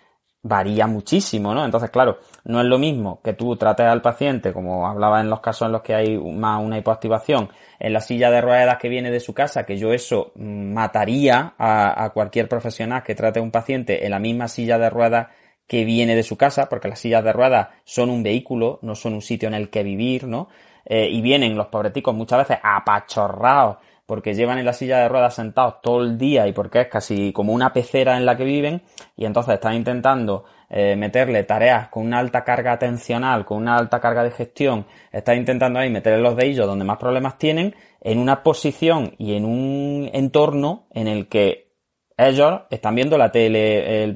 varía muchísimo, ¿no? Entonces, claro, no es lo mismo que tú trates al paciente, como hablaba en los casos en los que hay más una hipoactivación, en la silla de ruedas que viene de su casa, que yo eso mataría a, a cualquier profesional que trate a un paciente en la misma silla de ruedas que viene de su casa, porque las sillas de ruedas son un vehículo, no son un sitio en el que vivir, ¿no? Eh, y vienen los pobreticos muchas veces apachorrados porque llevan en la silla de ruedas sentados todo el día y porque es casi como una pecera en la que viven y entonces están intentando eh, meterle tareas con una alta carga atencional, con una alta carga de gestión, están intentando ahí meterle los de ellos donde más problemas tienen en una posición y en un entorno en el que ellos están viendo la tele,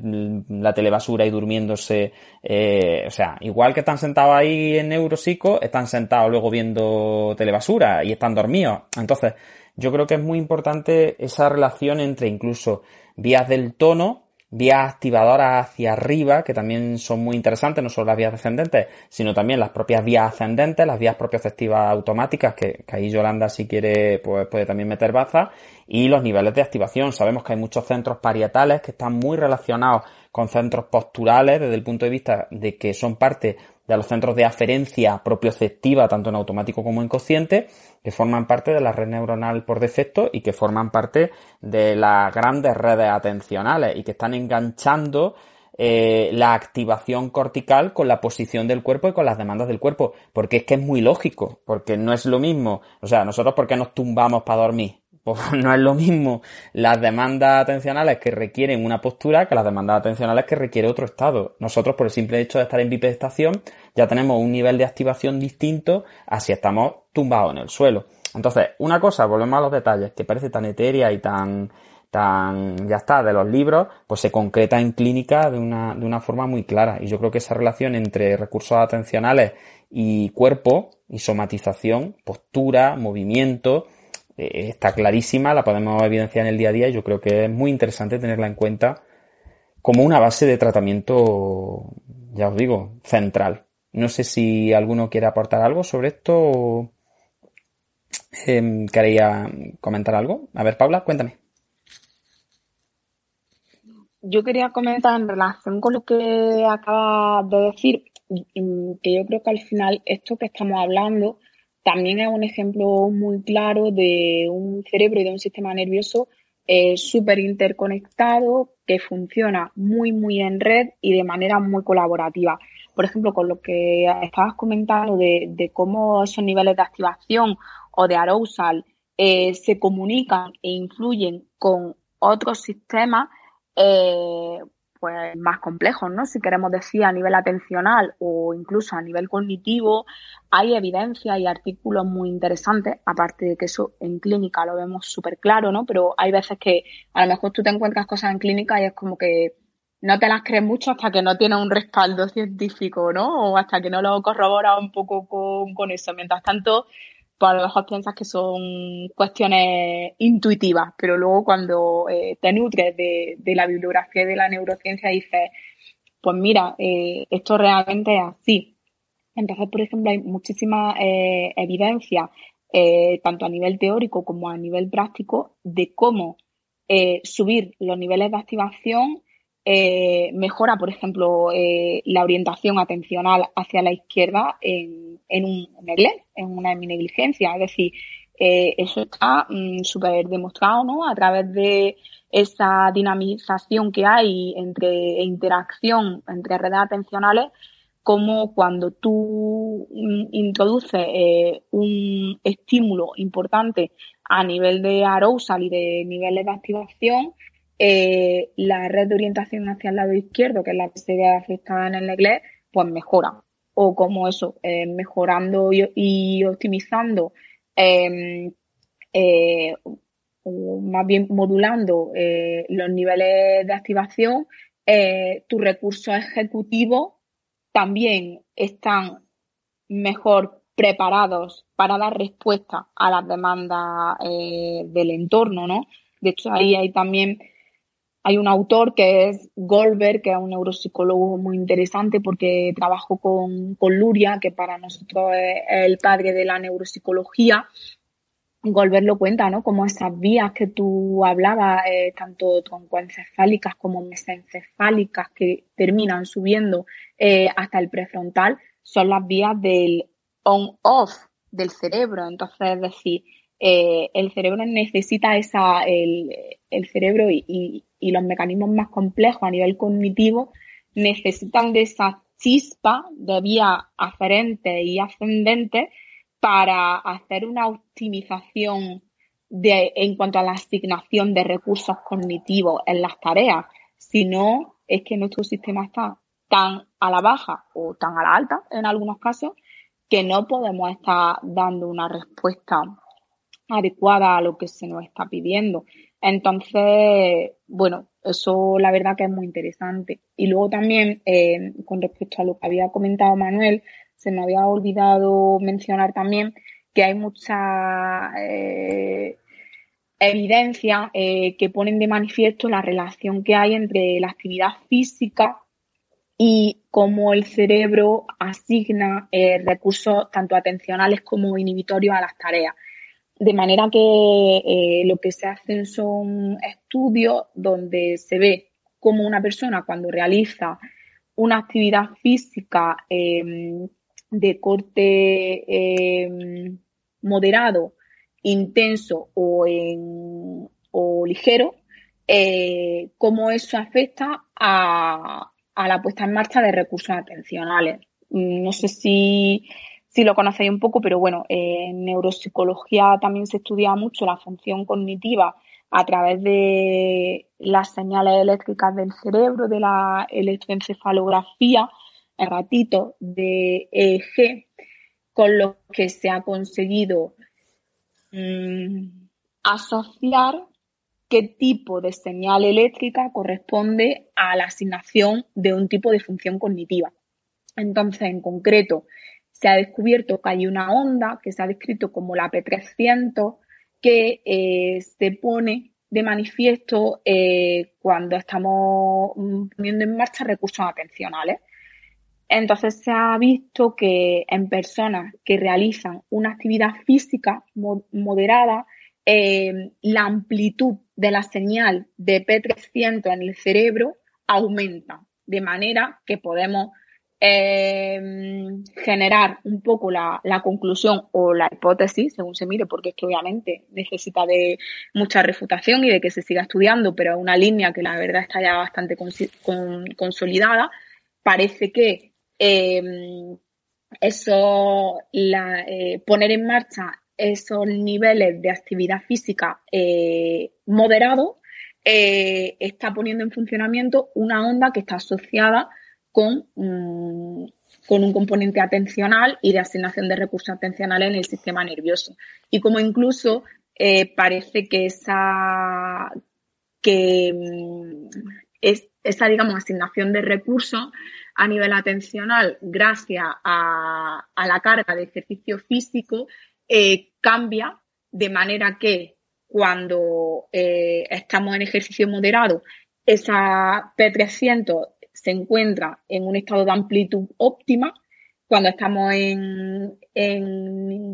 la telebasura y durmiéndose, eh, o sea, igual que están sentados ahí en neuropsico, están sentados luego viendo telebasura y están dormidos. Entonces, yo creo que es muy importante esa relación entre incluso vías del tono vías activadoras hacia arriba, que también son muy interesantes, no solo las vías descendentes, sino también las propias vías ascendentes, las vías propioceptivas automáticas, que, ahí Yolanda si quiere pues puede también meter baza, y los niveles de activación. Sabemos que hay muchos centros parietales que están muy relacionados con centros posturales desde el punto de vista de que son parte de los centros de aferencia propioceptiva, tanto en automático como en consciente, que forman parte de la red neuronal por defecto y que forman parte de las grandes redes atencionales y que están enganchando eh, la activación cortical con la posición del cuerpo y con las demandas del cuerpo, porque es que es muy lógico, porque no es lo mismo, o sea, nosotros porque nos tumbamos para dormir, pues no es lo mismo las demandas atencionales que requieren una postura que las demandas atencionales que requiere otro estado. Nosotros, por el simple hecho de estar en bipedestación, ya tenemos un nivel de activación distinto a si estamos tumbados en el suelo. Entonces, una cosa, volvemos a los detalles, que parece tan etérea y tan, tan, ya está, de los libros, pues se concreta en clínica de una, de una forma muy clara. Y yo creo que esa relación entre recursos atencionales y cuerpo y somatización, postura, movimiento, eh, está clarísima, la podemos evidenciar en el día a día y yo creo que es muy interesante tenerla en cuenta como una base de tratamiento, ya os digo, central. No sé si alguno quiere aportar algo sobre esto o eh, quería comentar algo. A ver, Paula, cuéntame. Yo quería comentar en relación con lo que acabas de decir, que yo creo que al final esto que estamos hablando también es un ejemplo muy claro de un cerebro y de un sistema nervioso eh, súper interconectado que funciona muy, muy en red y de manera muy colaborativa. Por ejemplo, con lo que estabas comentando de, cómo esos niveles de activación o de arousal eh, se comunican e influyen con otros sistemas, eh, pues más complejos, ¿no? Si queremos decir a nivel atencional o incluso a nivel cognitivo, hay evidencia y artículos muy interesantes, aparte de que eso en clínica lo vemos súper claro, ¿no? Pero hay veces que a lo mejor tú te encuentras cosas en clínica y es como que no te las crees mucho hasta que no tienes un respaldo científico, ¿no? O hasta que no lo corroboras un poco con, con eso. Mientras tanto, pues a lo mejor piensas que son cuestiones intuitivas, pero luego cuando eh, te nutres de, la bibliografía de la neurociencia dices, pues mira, eh, esto realmente es así. Entonces, por ejemplo, hay muchísima eh, evidencia, tanto a nivel teórico como a nivel práctico, de cómo subir los niveles de activación eh, mejora, por ejemplo, eh, la orientación atencional hacia la izquierda en, en un en una negligencia. Es decir, eh, eso está mm, súper demostrado, ¿no? A través de esa dinamización que hay entre e interacción entre redes atencionales, como cuando tú mm, introduces un estímulo importante a nivel de arousal y de niveles de activación, eh, la red de orientación hacia el lado izquierdo, que es la que se ve afectada en el inglés, pues mejora. O como eso, eh, mejorando y, optimizando, em, eh, o más bien modulando los niveles de activación, tus recursos ejecutivos también están mejor preparados para dar respuesta a las demandas del entorno, ¿no? De hecho, ahí hay también hay un autor que es Goldberg, que es un neuropsicólogo muy interesante porque trabajó con, con Luria, que para nosotros es el padre de la neuropsicología. Goldberg lo cuenta, ¿no? Como esas vías que tú hablabas, eh, tanto troncoencefálicas como mesencefálicas, que terminan subiendo eh, hasta el prefrontal, son las vías del on-off del cerebro. Entonces, es decir, eh, el cerebro necesita esa, el, el cerebro y, y los mecanismos más complejos a nivel cognitivo necesitan de esa chispa de vía aferente y ascendente para hacer una optimización de, en cuanto a la asignación de recursos cognitivos en las tareas. Si no, es que nuestro sistema está tan a la baja o tan a la alta en algunos casos que no podemos estar dando una respuesta adecuada a lo que se nos está pidiendo. Entonces, bueno, eso la verdad que es muy interesante. Y luego también, eh, con respecto a lo que había comentado Manuel, se me había olvidado mencionar también que hay mucha eh, evidencia eh, que ponen de manifiesto la relación que hay entre la actividad física y cómo el cerebro asigna recursos tanto atencionales como inhibitorios a las tareas. De manera que eh, lo que se hacen son estudios donde se ve cómo una persona cuando realiza una actividad física em, de corte em, moderado, intenso o, o ligero, eh, cómo eso afecta a, a la puesta en marcha de recursos atencionales. No sé si si lo conocéis un poco, pero bueno, en neuropsicología también se estudia mucho la función cognitiva a través de las señales eléctricas del cerebro, de la electroencefalografía, el ratito de EEG, con lo que se ha conseguido mm, asociar qué tipo de señal eléctrica corresponde a la asignación de un tipo de función cognitiva. Entonces, en concreto, se ha descubierto que hay una onda que se ha descrito como la P300, que eh, se pone de manifiesto eh, cuando estamos mm, poniendo en marcha recursos atencionales. Entonces se ha visto que en personas que realizan una actividad física moderada, eh, la amplitud de la señal de P300 en el cerebro aumenta, de manera que podemos eh, generar un poco la, conclusión o la hipótesis, según se mire, porque es que obviamente necesita de mucha refutación y de que se siga estudiando, pero es una línea que la verdad está ya bastante consolidada. Parece que em, eso, eh, poner en marcha esos niveles de actividad física eh, moderado eh, está poniendo en funcionamiento una onda que está asociada con, con un componente atencional y de asignación de recursos atencionales en el sistema nervioso. Y como incluso eh, parece que esa, que mm, es, esa, digamos, asignación de recursos a nivel atencional, gracias a, a la carga de ejercicio físico, eh, cambia de manera que cuando eh, estamos en ejercicio moderado, esa P300 se encuentra en un estado de amplitud óptima. Cuando estamos en,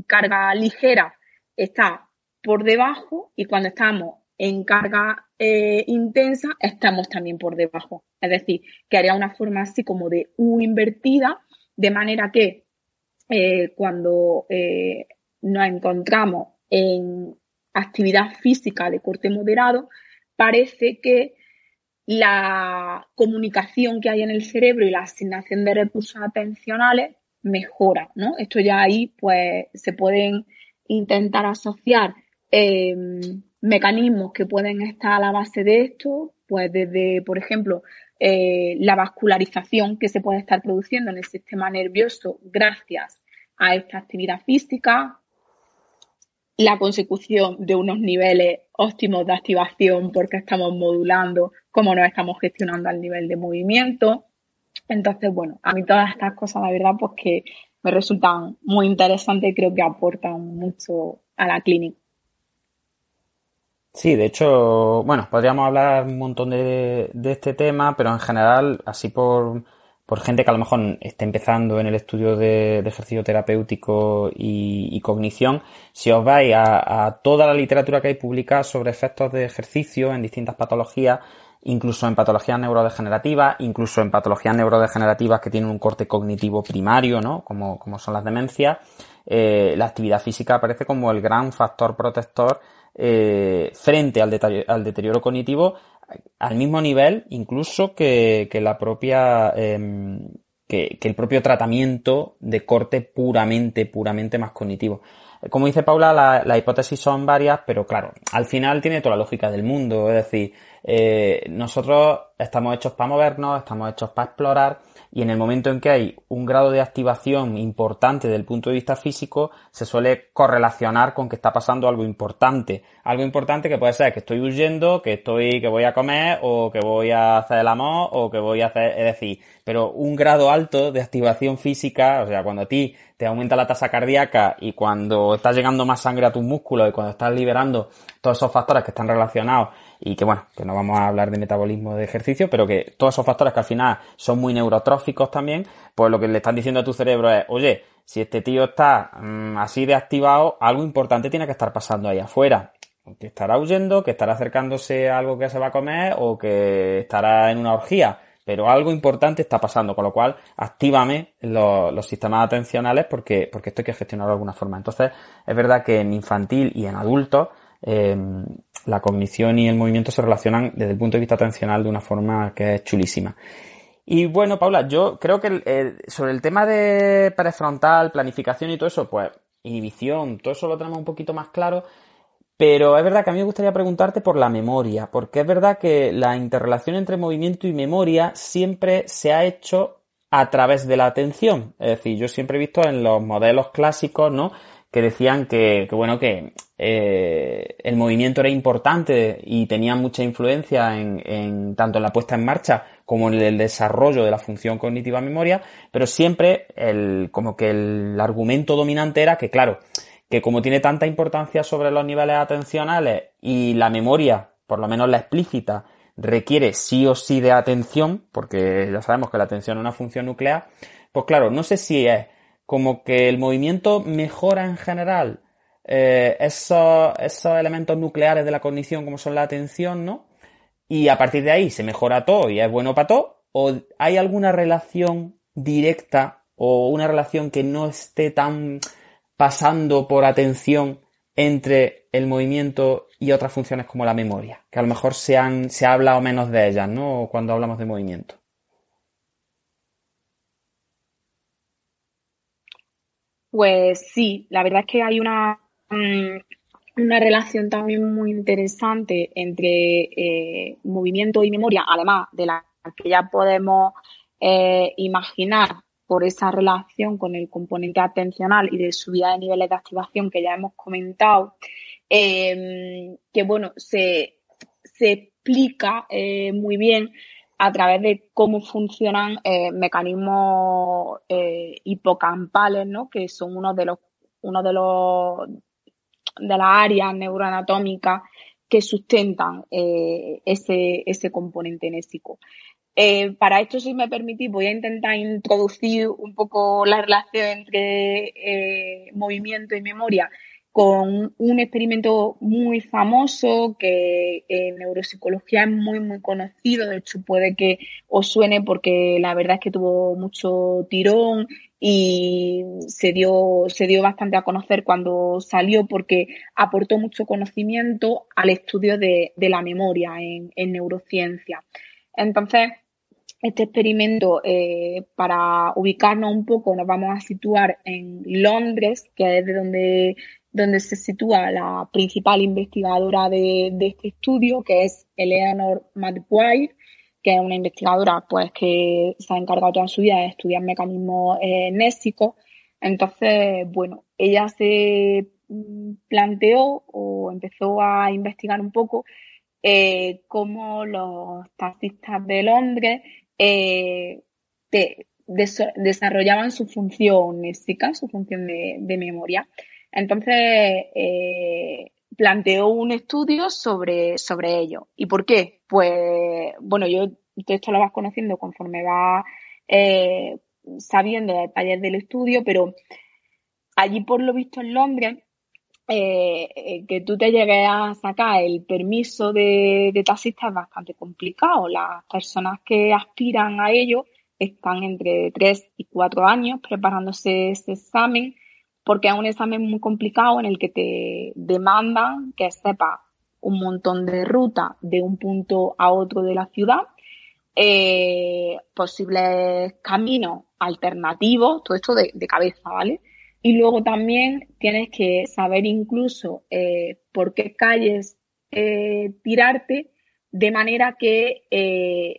carga ligera está por debajo y cuando estamos en carga eh, intensa estamos también por debajo. Es decir, que haría una forma así como de U invertida, de manera que eh, cuando eh, nos encontramos en actividad física de corte moderado, parece que la comunicación que hay en el cerebro y la asignación de recursos atencionales mejora, ¿no? Esto ya ahí, pues, se pueden intentar asociar eh, mecanismos que pueden estar a la base de esto, pues desde, por ejemplo, eh, la vascularización que se puede estar produciendo en el sistema nervioso gracias a esta actividad física, la consecución de unos niveles óptimos de activación porque estamos modulando cómo nos estamos gestionando al nivel de movimiento. Entonces, bueno, a mí todas estas cosas, la verdad, pues que me resultan muy interesantes y creo que aportan mucho a la clínica. Sí, de hecho, bueno, podríamos hablar un montón de, de este tema, pero en general, así por, por gente que a lo mejor esté empezando en el estudio de, ejercicio terapéutico y, cognición, si os vais a, toda la literatura que hay publicada sobre efectos de ejercicio en distintas patologías, incluso en patologías neurodegenerativas, incluso en patologías neurodegenerativas que tienen un corte cognitivo primario, ¿no? Como, como son las demencias, eh, la actividad física aparece como el gran factor protector eh, frente al, deterioro cognitivo al mismo nivel incluso que, la propia em, que, el propio tratamiento de corte puramente, puramente más cognitivo. Como dice Paula, las la hipótesis son varias, pero claro, al final tiene toda la lógica del mundo. Es decir, eh, nosotros estamos hechos para movernos, estamos hechos para explorar y en el momento en que hay un grado de activación importante desde el punto de vista físico, se suele correlacionar con que está pasando algo importante. Algo importante que puede ser que estoy huyendo, que estoy, que voy a comer, o que voy a hacer el amor, o que voy a hacer, es decir, pero un grado alto de activación física, o sea, cuando a ti te aumenta la tasa cardíaca y cuando está llegando más sangre a tus músculos y cuando estás liberando todos esos factores que están relacionados y que bueno, que no vamos a hablar de metabolismo de ejercicio, pero que todos esos factores que al final son muy neurotróficos también, pues lo que le están diciendo a tu cerebro es, oye, si este tío está mm, así de activado, algo importante tiene que estar pasando ahí afuera. Que estará huyendo, que estará acercándose a algo que se va a comer o que estará en una orgía. Pero algo importante está pasando, con lo cual actívame los, los sistemas atencionales porque, porque esto hay que gestionarlo de alguna forma. Entonces, es verdad que en infantil y en adultos eh, la cognición y el movimiento se relacionan desde el punto de vista atencional de una forma que es chulísima. Y bueno, Paula, yo creo que sobre el tema de prefrontal, planificación y todo eso, pues inhibición, todo eso lo tenemos un poquito más claro. Pero es verdad que a mí me gustaría preguntarte por la memoria, porque es verdad que la interrelación entre movimiento y memoria siempre se ha hecho a través de la atención. Es decir, yo siempre he visto en los modelos clásicos, ¿no? Que decían que, bueno, que eh, el movimiento era importante y tenía mucha influencia en, en, tanto en la puesta en marcha como en el desarrollo de la función cognitiva memoria, pero siempre el, como que el argumento dominante era que, claro, que como tiene tanta importancia sobre los niveles atencionales y la memoria, por lo menos la explícita, requiere sí o sí de atención, porque ya sabemos que la atención es una función nuclear, pues claro, no sé si es como que el movimiento mejora en general eh, esos, esos elementos nucleares de la cognición como son la atención, ¿no? Y a partir de ahí se mejora todo y es bueno para todo, o hay alguna relación directa o una relación que no esté tan pasando por atención entre el movimiento y otras funciones como la memoria, que a lo mejor se, han, se ha hablado menos de ellas, ¿no? Cuando hablamos de movimiento. Pues sí, la verdad es que hay una, mm, una relación también muy interesante entre eh, movimiento y memoria, además de la que ya podemos eh, imaginar por esa relación con el componente atencional y de subida de niveles de activación que ya hemos comentado, eh, que bueno, se, explica eh, muy bien a través de cómo funcionan eh, mecanismos hipocampales, ¿no? que son uno de los, uno de los de las áreas neuroanatómicas que sustentan ese, ese componente nésico. Eh, para esto, si me permitís, voy a intentar introducir un poco la relación entre eh, movimiento y memoria con un experimento muy famoso que en neuropsicología es muy, muy conocido. De hecho, puede que os suene porque la verdad es que tuvo mucho tirón y se dio, se dio bastante a conocer cuando salió porque aportó mucho conocimiento al estudio de, la memoria en, en neurociencia. Entonces, este experimento, eh, para ubicarnos un poco, nos vamos a situar en Londres, que es de donde, donde se sitúa la principal investigadora de, este estudio, que es Eleanor McGuire, que es una investigadora pues que se ha encargado toda su vida de estudiar mecanismos eh, nésicos. Entonces, bueno, ella se mm, planteó o empezó a investigar un poco eh, cómo los taxistas de Londres eh, desarrollaban su función nésica, su función de, memoria. Entonces, eh, planteó un estudio sobre, sobre ello. ¿Y por qué? Pues, bueno, yo todo esto lo vas conociendo conforme vas eh, sabiendo detalles del estudio, pero allí por lo visto en Londres eh, eh, que tú te llegues a sacar el permiso de, taxista es bastante complicado. Las personas que aspiran a ello están entre 3 y 4 años preparándose ese examen porque es un examen muy complicado en el que te demandan que sepas un montón de rutas de un punto a otro de la ciudad, eh, posibles caminos alternativos, todo esto de cabeza, ¿vale? Y luego también tienes que saber incluso eh, por qué calles eh, tirarte de manera que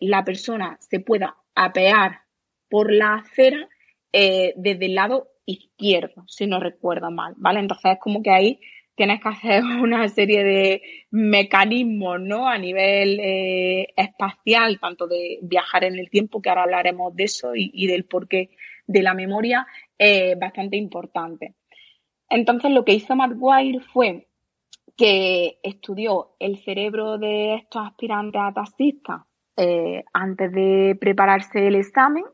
la persona se pueda apear por la acera desde el lado izquierdo, si no recuerdo mal, ¿vale? Entonces es como que ahí tienes que hacer una serie de mecanismos, ¿no? A nivel espacial, tanto de viajar en el tiempo, que ahora hablaremos de eso, y, del porqué de la memoria eh, bastante importante. Entonces lo que hizo Maguire fue que estudió el cerebro de estos aspirantes a taxistas eh, antes de prepararse el examen,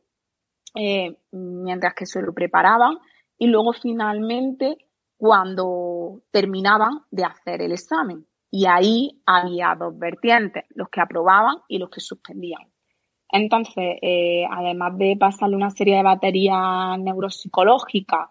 eh, mientras que se lo preparaban, y luego finalmente cuando terminaban de hacer el examen. Y ahí había dos vertientes, los que aprobaban y los que suspendían. Entonces, eh, además de pasarle una serie de baterías neuropsicológicas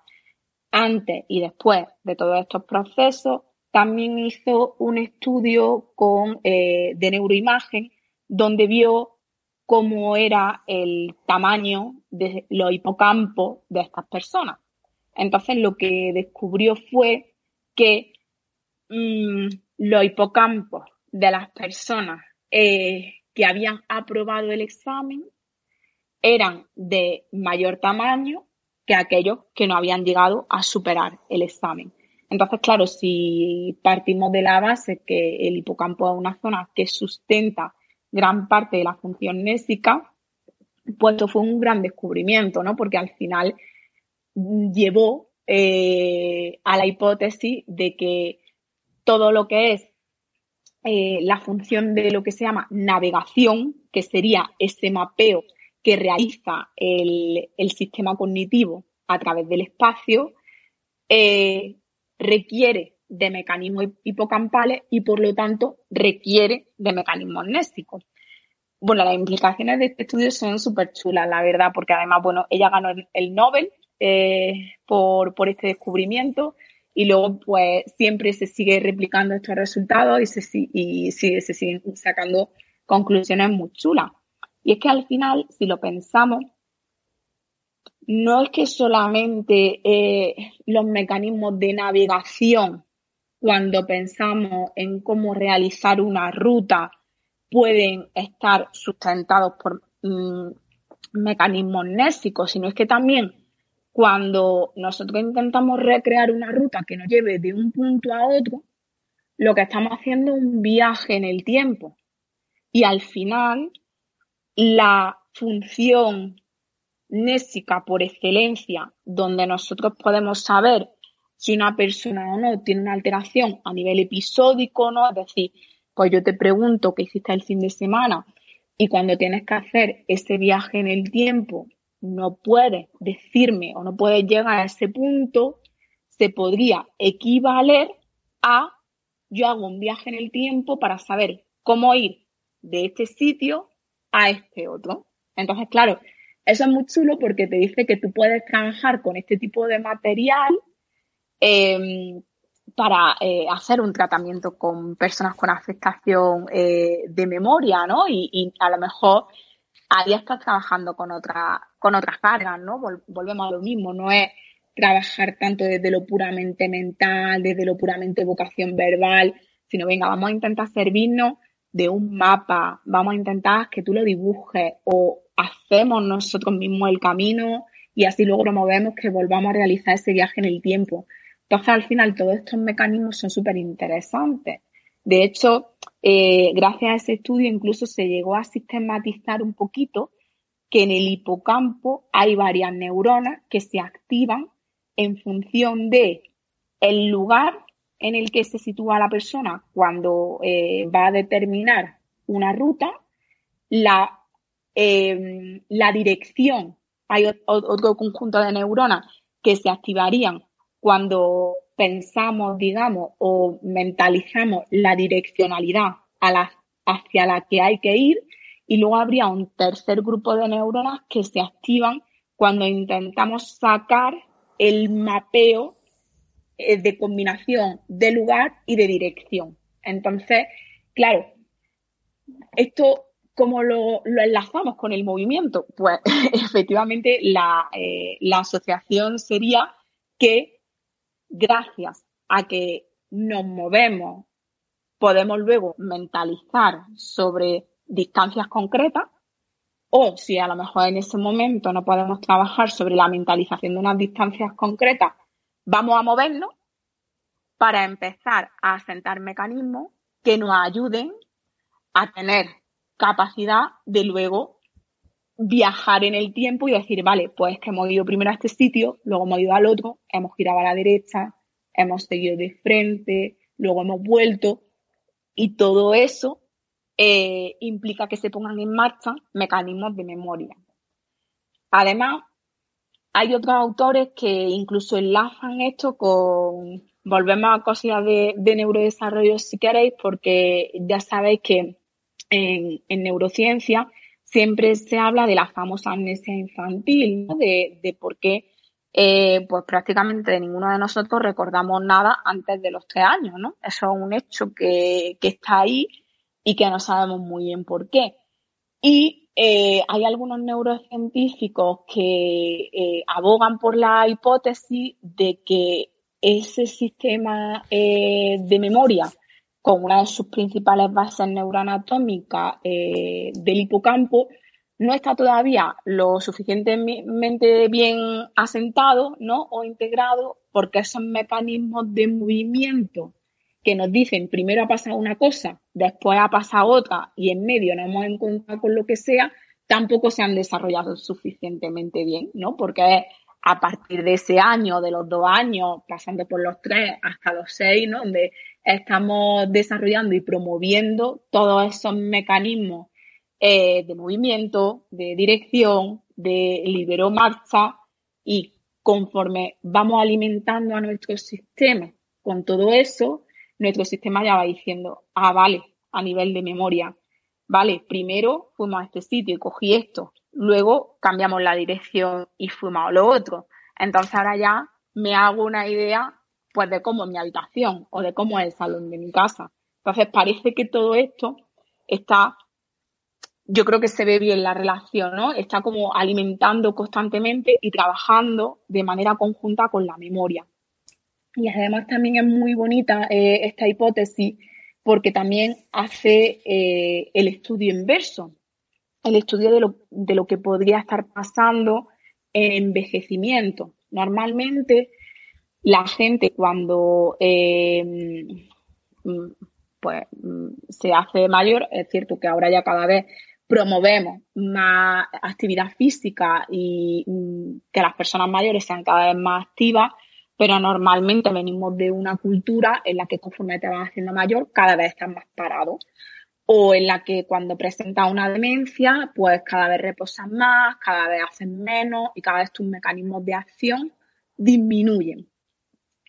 antes y después de todos estos procesos, también hizo un estudio con, eh, de neuroimagen donde vio cómo era el tamaño de los hipocampos de estas personas. Entonces, lo que descubrió fue que mm, los hipocampos de las personas eh, que habían aprobado el examen eran de mayor tamaño que aquellos que no habían llegado a superar el examen. Entonces, claro, si partimos de la base que el hipocampo es una zona que sustenta gran parte de la función nésica, pues esto fue un gran descubrimiento, ¿no? Porque al final llevó eh, a la hipótesis de que todo lo que es eh, la función de lo que se llama navegación, que sería ese mapeo que realiza el, sistema cognitivo a través del espacio, eh, requiere de mecanismos hipocampales y por lo tanto requiere de mecanismos nésicos. Bueno, las implicaciones de este estudio son súper chulas, la verdad, porque además, bueno, ella ganó el Nobel eh, por, por este descubrimiento y luego pues siempre se sigue replicando estos resultados y se, y se siguen sacando conclusiones muy chulas. Y es que al final, si lo pensamos, no es que solamente eh, los mecanismos de navegación, cuando pensamos en cómo realizar una ruta, pueden estar sustentados por mm, mecanismos nésicos, sino es que también cuando nosotros intentamos recrear una ruta que nos lleve de un punto a otro, lo que estamos haciendo es un viaje en el tiempo. Y al final, la función nésica por excelencia, donde nosotros podemos saber si una persona o no tiene una alteración a nivel episódico, ¿no? Es decir, pues yo te pregunto qué hiciste el fin de semana y cuando tienes que hacer ese viaje en el tiempo no puede decirme o no puede llegar a ese punto, se podría equivaler a yo hago un viaje en el tiempo para saber cómo ir de este sitio a este otro. Entonces, claro, eso es muy chulo porque te dice que tú puedes trabajar con este tipo de material em, para eh, hacer un tratamiento con personas con afectación eh, de memoria, ¿no? Y, y, a lo mejor ahí estás trabajando con otra, con otras cargas, ¿no? volvemos a lo mismo, no es trabajar tanto desde lo puramente mental, desde lo puramente vocación verbal, sino venga, vamos a intentar servirnos de un mapa, vamos a intentar que tú lo dibujes o hacemos nosotros mismos el camino y así luego promovemos que volvamos a realizar ese viaje en el tiempo. Entonces, al final, todos estos mecanismos son súper interesantes. De hecho, eh, gracias a ese estudio incluso se llegó a sistematizar un poquito que en el hipocampo hay varias neuronas que se activan en función de el lugar en el que se sitúa la persona cuando eh, va a determinar una ruta, la, em, la dirección. Hay otro conjunto de neuronas que se activarían cuando pensamos, digamos, o mentalizamos la direccionalidad hacia la que hay que ir y luego habría un tercer grupo de neuronas que se activan cuando intentamos sacar el mapeo eh, de combinación de lugar y de dirección. Entonces, claro, esto ¿cómo lo, enlazamos con el movimiento? Pues efectivamente eh, la asociación sería que gracias a que nos movemos, podemos luego mentalizar sobre distancias concretas o si a lo mejor en ese momento no podemos trabajar sobre la mentalización de unas distancias concretas, vamos a movernos para empezar a asentar mecanismos que nos ayuden a tener capacidad de luego viajar en el tiempo y decir, vale, pues que hemos ido primero a este sitio, luego hemos ido al otro, hemos girado a la derecha, hemos seguido de frente, luego hemos vuelto y todo eso eh, implica que se pongan en marcha mecanismos de memoria. Además, hay otros autores que incluso enlazan esto con, volvemos a cosas de, neurodesarrollo si queréis, porque ya sabéis que en, neurociencia siempre se habla de la famosa amnesia infantil, de, por qué eh, pues prácticamente ninguno de nosotros recordamos nada antes de los tres años, ¿no? Eso es un hecho que, que está ahí y que no sabemos muy bien por qué. Y eh, hay algunos neurocientíficos que eh, abogan por la hipótesis de que ese sistema de memoria, con una de sus principales bases neuroanatómicas del hipocampo, no está todavía lo suficientemente bien asentado ¿no? o integrado porque esos mecanismos de movimiento que nos dicen primero ha pasado una cosa, después ha pasado otra y en medio no hemos encontrado con lo que sea, tampoco se han desarrollado suficientemente bien, ¿no? Porque a partir de ese año, de los dos años, pasando por los tres hasta los seis, ¿no? Donde estamos desarrollando y promoviendo todos esos mecanismos eh, de movimiento, de dirección, de libero marcha y conforme vamos alimentando a nuestro sistema con todo eso, nuestro sistema ya va diciendo, ah, vale, a nivel de memoria, vale, primero fuimos a este sitio y cogí esto, luego cambiamos la dirección y fuimos a lo otro. Entonces ahora ya me hago una idea pues de cómo es mi habitación o de cómo es el salón de mi casa. Entonces parece que todo esto está, yo creo que se ve bien la relación, ¿no? Está como alimentando constantemente y trabajando de manera conjunta con la memoria. Y además también es muy bonita eh, esta hipótesis porque también hace eh, el estudio inverso, el estudio de lo, de lo que podría estar pasando en envejecimiento. Normalmente la gente cuando eh, mm, pues, mm, se hace mayor, es cierto que ahora ya cada vez promovemos más actividad física y mm, que las personas mayores sean cada vez más activas, pero normalmente venimos de una cultura en la que conforme te vas haciendo mayor, cada vez estás más parado. O en la que cuando presentas una demencia, pues cada vez reposas más, cada vez haces menos y cada vez tus mecanismos de acción disminuyen.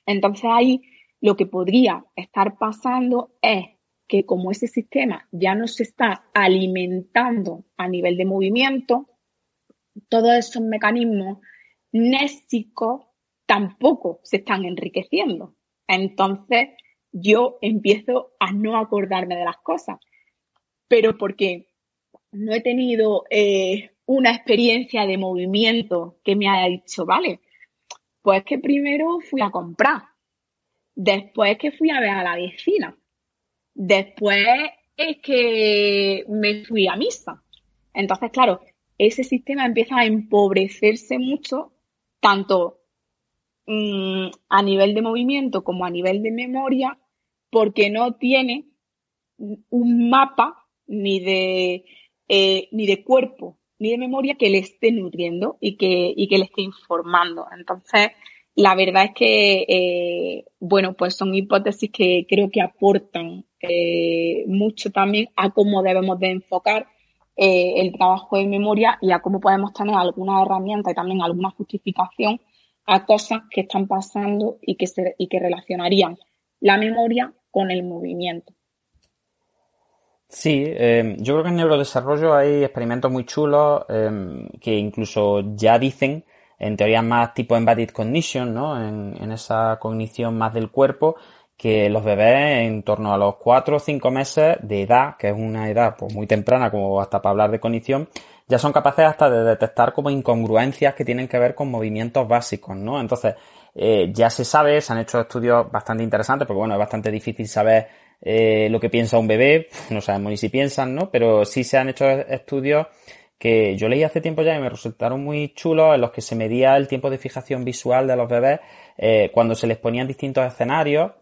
Entonces ahí lo que podría estar pasando es que como ese sistema ya no se está alimentando a nivel de movimiento, todos esos mecanismos nésicos tampoco se están enriqueciendo. Entonces yo empiezo a no acordarme de las cosas, pero porque no he tenido eh, una experiencia de movimiento que me haya dicho, vale, pues que primero fui a comprar, después que fui a ver a la vecina, después es que me fui a misa. Entonces, claro, ese sistema empieza a empobrecerse mucho, tanto Mm, a nivel de movimiento como a nivel de memoria porque no tiene un mapa ni de, eh, ni de cuerpo ni de memoria que le esté nutriendo y que, y que le esté informando. Entonces, la verdad es que, eh, bueno, pues son hipótesis que creo que aportan eh, mucho también a cómo debemos de enfocar el trabajo de memoria y a cómo podemos tener alguna herramienta y también alguna justificación a cosas que están pasando y que, se, y que relacionarían la memoria con el movimiento. Sí, eh, yo creo que en neurodesarrollo hay experimentos muy chulos eh, que incluso ya dicen, en teoría más tipo embodied cognition, ¿no? En, en, esa cognición más del cuerpo, que los bebés en torno a los 4 o 5 meses de edad, que es una edad pues, muy temprana como hasta para hablar de cognición, ya son capaces hasta de detectar como incongruencias que tienen que ver con movimientos básicos, ¿no? Entonces, eh, ya se sabe, se han hecho estudios bastante interesantes, porque bueno, es bastante difícil saber eh, lo que piensa un bebé, no sabemos ni si piensan, ¿no? Pero sí se han hecho estudios que yo leí hace tiempo ya y me resultaron muy chulos en los que se medía el tiempo de fijación visual de los bebés eh, cuando se les ponían distintos escenarios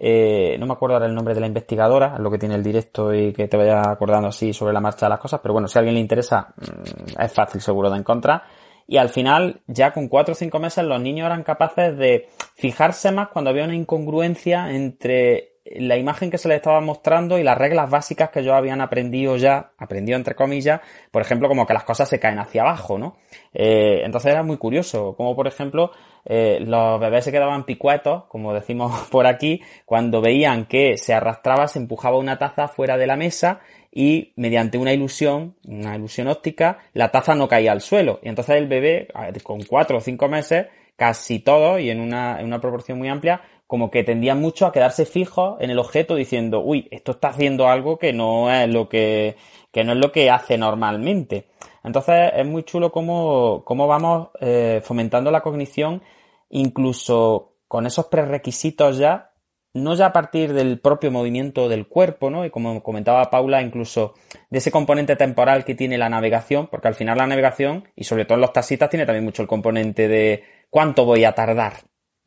eh, no me acuerdo ahora el nombre de la investigadora, lo que tiene el directo y que te vaya acordando así sobre la marcha de las cosas, pero bueno, si a alguien le interesa, mm, es fácil seguro de encontrar. Y al final, ya con cuatro o cinco meses, los niños eran capaces de fijarse más cuando había una incongruencia entre la imagen que se les estaba mostrando y las reglas básicas que ellos habían aprendido ya, aprendido entre comillas, por ejemplo, como que las cosas se caen hacia abajo, ¿no? Eh, entonces era muy curioso, como por ejemplo, eh, los bebés se quedaban picuetos, como decimos por aquí, cuando veían que se arrastraba, se empujaba una taza fuera de la mesa y mediante una ilusión, una ilusión óptica, la taza no caía al suelo. Y entonces el bebé, con cuatro o cinco meses, casi todo y en una, en una proporción muy amplia, como que tendían mucho a quedarse fijos en el objeto diciendo, uy, esto está haciendo algo que no es lo que, que no es lo que hace normalmente. Entonces es muy chulo cómo, cómo vamos eh, fomentando la cognición incluso con esos prerequisitos ya, no ya a partir del propio movimiento del cuerpo, ¿no? Y como comentaba Paula, incluso de ese componente temporal que tiene la navegación, porque al final la navegación, y sobre todo en los taxistas, tiene también mucho el componente de cuánto voy a tardar,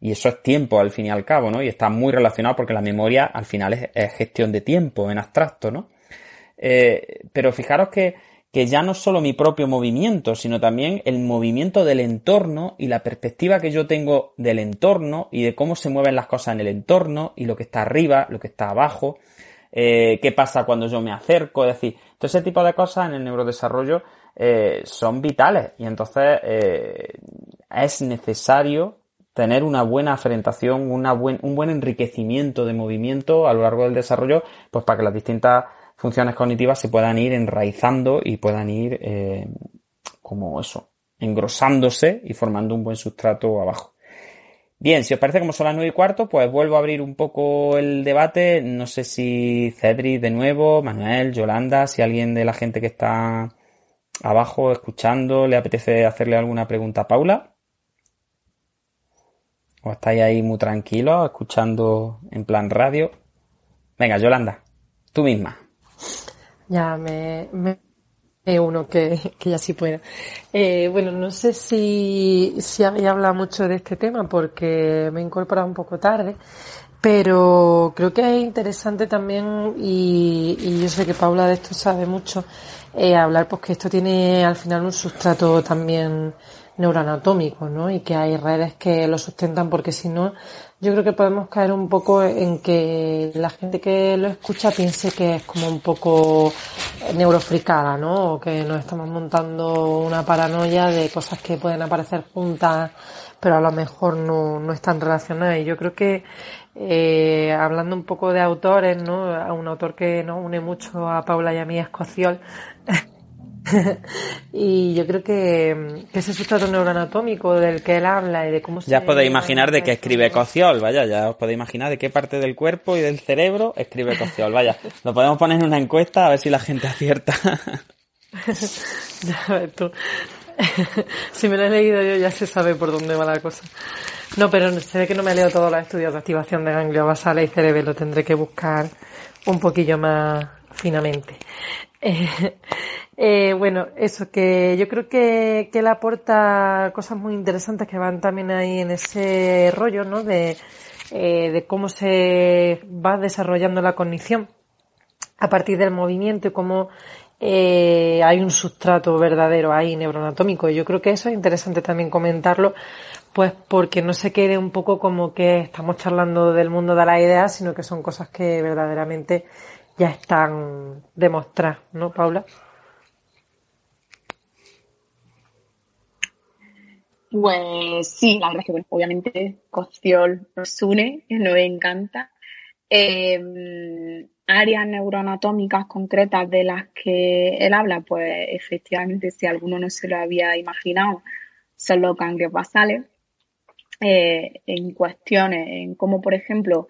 y eso es tiempo al fin y al cabo, ¿no? Y está muy relacionado porque la memoria al final es, gestión de tiempo en abstracto, ¿no? Eh, pero fijaros que, que ya no solo mi propio movimiento, sino también el movimiento del entorno y la perspectiva que yo tengo del entorno y de cómo se mueven las cosas en el entorno y lo que está arriba, lo que está abajo, eh, qué pasa cuando yo me acerco, es decir, todo ese tipo de cosas en el neurodesarrollo eh, son vitales y entonces eh, es necesario tener una buena frentación, una buen, un buen enriquecimiento de movimiento a lo largo del desarrollo, pues para que las distintas funciones cognitivas se puedan ir enraizando y puedan ir eh, como eso, engrosándose y formando un buen sustrato abajo. Bien, si os parece como son las nueve y cuarto, pues vuelvo a abrir un poco el debate. No sé si Cedric de nuevo, Manuel, Yolanda, si alguien de la gente que está abajo escuchando le apetece hacerle alguna pregunta a Paula. ¿O estáis ahí muy tranquilos, escuchando en plan radio? Venga, Yolanda, tú misma. Ya me, me uno que, que ya sí puedo. Eh, bueno, no sé si, si había hablado mucho de este tema porque me he incorporado un poco tarde, pero creo que es interesante también y, yo sé que Paula de esto sabe mucho, eh, hablar pues que esto tiene al final un sustrato también neuroanatómico, ¿no? Y que hay redes que lo sustentan porque si no, yo creo que podemos caer un poco en que la gente que lo escucha piense que es como un poco neurofricada, ¿no? O que nos estamos montando una paranoia de cosas que pueden aparecer juntas, pero a lo mejor no, no están relacionadas. Y yo creo que, eh, hablando un poco de autores, ¿no? A un autor que nos une mucho a Paula y a mí es Cociol, y yo creo que, ese sustrato neuroanatómico del que él habla y de cómo se... Ya os podéis imaginar de qué escribe Cociol, vaya, ya os podéis imaginar de qué parte del cuerpo y del cerebro escribe Cociol, vaya. Lo podemos poner en una encuesta a ver si la gente acierta. ya ves tú. si me lo he leído yo ya se sabe por dónde va la cosa. No, pero se ve que no me leído todos los estudios de activación de ganglio basales y cerebro, lo tendré que buscar un poquillo más finamente. Eh, eh, bueno, eso, que yo creo que, que él aporta cosas muy interesantes que van también ahí en ese rollo, ¿no? De, eh, de cómo se va desarrollando la cognición a partir del movimiento y cómo hay un sustrato verdadero ahí neuroanatómico. Y yo creo que eso es interesante también comentarlo, pues porque no se quede un poco como que estamos charlando del mundo de las ideas, sino que son cosas que verdaderamente ya están demostradas, ¿no, Paula? Pues sí, la verdad es que, obviamente Cociol nos une, nos encanta. Em, áreas neuroanatómicas concretas de las que él habla, pues efectivamente, si alguno no se lo había imaginado, son los ganglios basales. Eh, en cuestiones, en cómo, por ejemplo,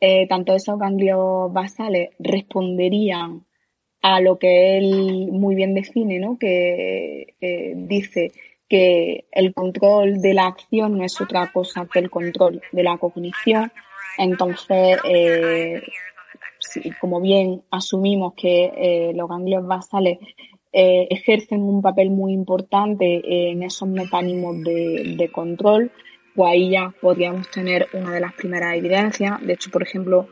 eh, tanto esos ganglios basales responderían a lo que él muy bien define, ¿no? Que eh, dice que el control de la acción no es otra cosa que el control de la cognición. Entonces, como bien asumimos que los ganglios basales ejercen un papel muy importante en esos mecanismos de control, pues ahí ya podríamos tener una de las primeras evidencias. De hecho, por ejemplo,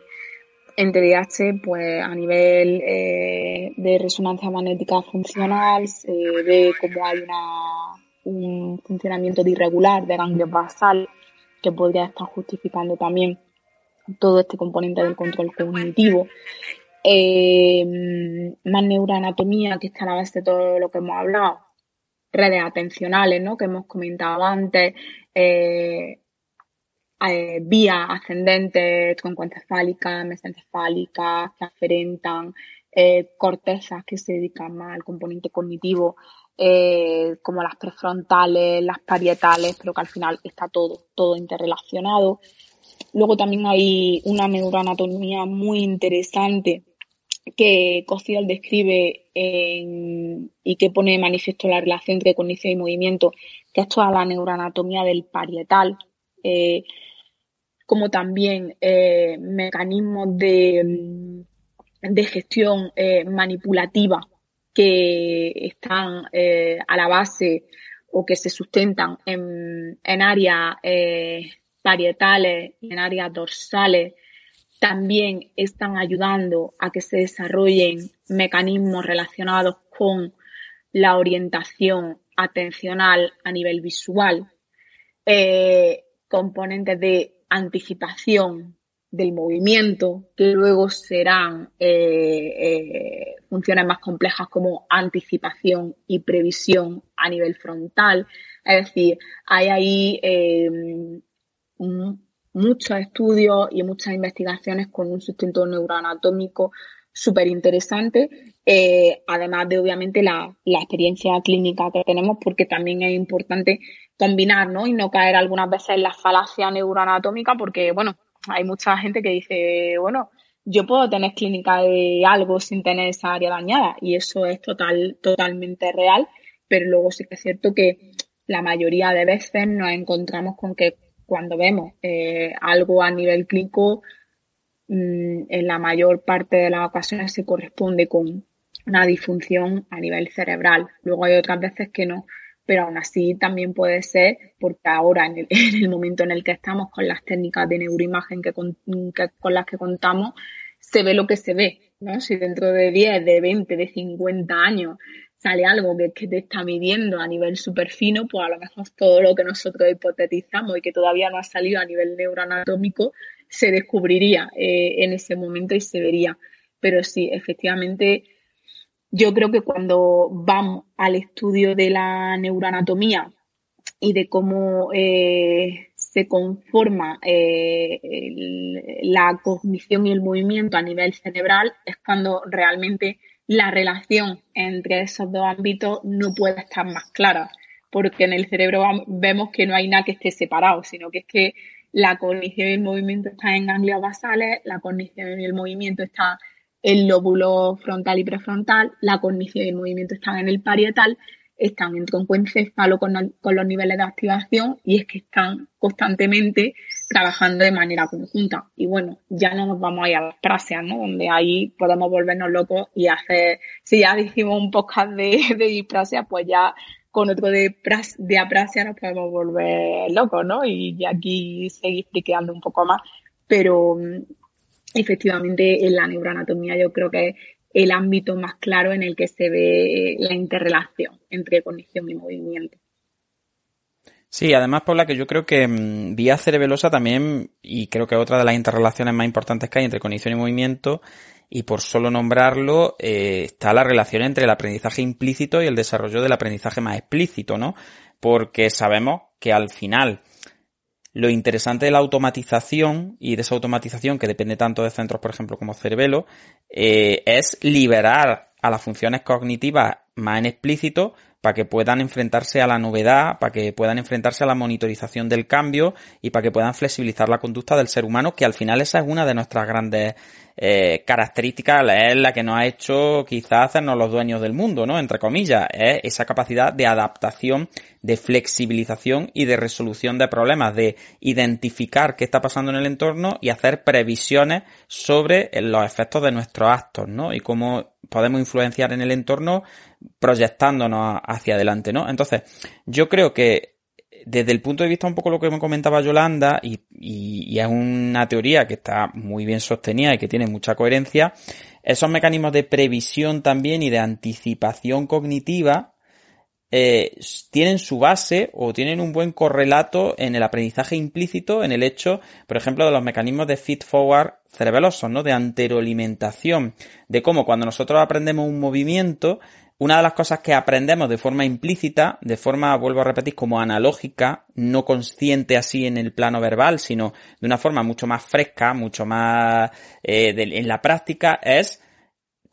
en TDAH, pues a nivel eh, de resonancia magnética funcional, se ve como hay un funcionamiento irregular de ganglios basal que podría estar justificando también todo este componente del control cognitivo. Eh, más neuroanatomía, que está a la base de todo lo que hemos hablado, redes atencionales, ¿no? Que hemos comentado antes, eh, eh, vías ascendentes, troncoencefálicas, mesencefálicas, que aferentan, eh, cortezas que se dedican más al componente cognitivo, eh, como las prefrontales, las parietales, pero que al final está todo, todo interrelacionado. Luego también hay una neuroanatomía muy interesante que Cociel describe y que pone de manifiesto la relación entre cognición y movimiento, que es toda la neuroanatomía del parietal, eh, como también eh, mecanismos de, de gestión eh, manipulativa que están a la base o que se sustentan en, en áreas parietales en áreas dorsales, también están ayudando a que se desarrollen mecanismos relacionados con la orientación atencional a nivel visual, eh, componentes de anticipación del movimiento, que luego serán eh, eh, funciones más complejas como anticipación y previsión a nivel frontal. Es decir, hay ahí muchos estudios y muchas investigaciones con un sustento neuroanatómico súper interesante, eh, además de obviamente la, la, experiencia clínica que tenemos, porque también es importante combinar, ¿no? Y no caer algunas veces en la falacia neuroanatómica, porque, bueno, hay mucha gente que dice, bueno, yo puedo tener clínica de algo sin tener esa área dañada, y eso es total, totalmente real, pero luego sí que es cierto que la mayoría de veces nos encontramos con que cuando vemos eh, algo a nivel clínico, Mm, en la mayor parte de las ocasiones se corresponde con una disfunción a nivel cerebral. Luego hay otras veces que no, pero aún así también puede ser porque ahora en el, momento en el que estamos con las técnicas de neuroimagen que con, las que contamos, se ve lo que se ve, ¿no? Si dentro de 10, de 20, de 50 años sale algo que, te está midiendo a nivel súper fino, pues a lo mejor todo lo que nosotros hipotetizamos y que todavía no ha salido a nivel neuroanatómico se descubriría eh, en ese momento y se vería. Pero sí, efectivamente, yo creo que cuando vamos al estudio de la neuroanatomía y de cómo eh, se conforma eh, la cognición y el movimiento a nivel cerebral, es cuando realmente la relación entre esos dos ámbitos no puede estar más clara, porque en el cerebro vemos que no hay nada que esté separado, sino que es que la cognición y el movimiento están en ganglios basales, la cognición y el movimiento están en lóbulo frontal y prefrontal, la cognición y el movimiento están en el parietal, están en tronco encéfalo con, con los niveles de activación y es que están constantemente trabajando de manera conjunta. Y bueno, ya no nos vamos a ir a las ¿no? Donde ahí podemos volvernos locos y hacer, si ya hicimos un podcast de, de disprasia, pues ya con otro de, de aprasia nos podemos volver locos, ¿no? Y aquí seguir explicando un poco más, pero mm, efectivamente en la neuroanatomía yo creo que el ámbito más claro en el que se ve la interrelación entre cognición y movimiento. Sí, además, Paula, que yo creo que mm, vía cerebelosa también, y creo que otra de las interrelaciones más importantes que hay entre cognición y movimiento, y por solo nombrarlo, eh, está la relación entre el aprendizaje implícito y el desarrollo del aprendizaje más explícito, ¿no? Porque sabemos que al final, lo interesante de la automatización y de esa automatización que depende tanto de centros, por ejemplo, como Cerebelo, eh, es liberar a las funciones cognitivas más en explícito para que puedan enfrentarse a la novedad, para que puedan enfrentarse a la monitorización del cambio y para que puedan flexibilizar la conducta del ser humano, que al final esa es una de nuestras grandes eh, característica es la que nos ha hecho quizás hacernos los dueños del mundo, ¿no? Entre comillas, es esa capacidad de adaptación, de flexibilización y de resolución de problemas, de identificar qué está pasando en el entorno y hacer previsiones sobre los efectos de nuestros actos, ¿no? Y cómo podemos influenciar en el entorno proyectándonos hacia adelante, ¿no? Entonces, yo creo que desde el punto de vista un poco lo que me comentaba Yolanda, y, es una teoría que está muy bien sostenida y que tiene mucha coherencia, esos mecanismos de previsión también y de anticipación cognitiva eh, tienen su base o tienen un buen correlato en el aprendizaje implícito, en el hecho, por ejemplo, de los mecanismos de feed forward cerebelosos, ¿no? De anteroalimentación, de cómo cuando nosotros aprendemos un movimiento, una de las cosas que aprendemos de forma implícita, de forma, vuelvo a repetir, como analógica, no consciente así en el plano verbal, sino de una forma mucho más fresca, mucho más eh, en la práctica, es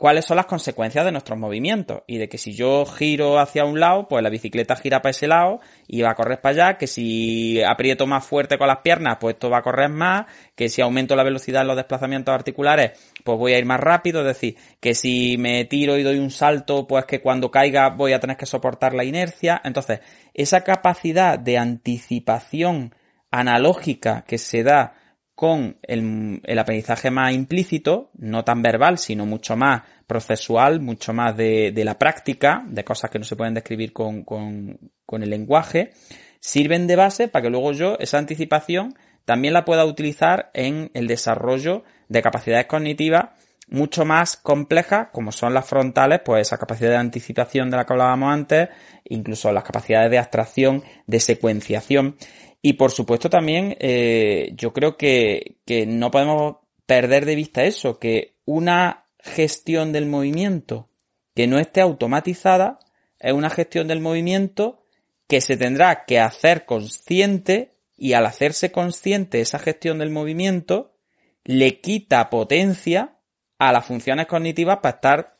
cuáles son las consecuencias de nuestros movimientos y de que si yo giro hacia un lado, pues la bicicleta gira para ese lado y va a correr para allá, que si aprieto más fuerte con las piernas, pues esto va a correr más, que si aumento la velocidad en los desplazamientos articulares, pues voy a ir más rápido, es decir, que si me tiro y doy un salto, pues que cuando caiga voy a tener que soportar la inercia. Entonces, esa capacidad de anticipación analógica que se da con el, aprendizaje más implícito, no tan verbal, sino mucho más procesual, mucho más de, la práctica, de cosas que no se pueden describir con, con, el lenguaje, sirven de base para que luego yo esa anticipación también la pueda utilizar en el desarrollo de capacidades cognitivas mucho más complejas, como son las frontales, pues esa capacidad de anticipación de la que hablábamos antes, incluso las capacidades de abstracción, de secuenciación. Y por supuesto también eh, yo creo que, que no podemos perder de vista eso, que una gestión del movimiento que no esté automatizada es una gestión del movimiento que se tendrá que hacer consciente y al hacerse consciente esa gestión del movimiento le quita potencia a las funciones cognitivas para estar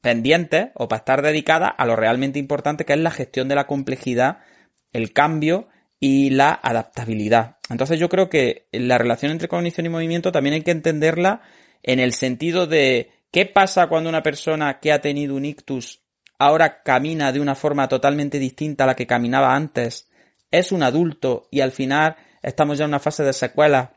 pendientes o para estar dedicadas a lo realmente importante que es la gestión de la complejidad, el cambio y la adaptabilidad. Entonces yo creo que la relación entre cognición y movimiento también hay que entenderla en el sentido de qué pasa cuando una persona que ha tenido un ictus ahora camina de una forma totalmente distinta a la que caminaba antes, es un adulto y al final estamos ya en una fase de secuela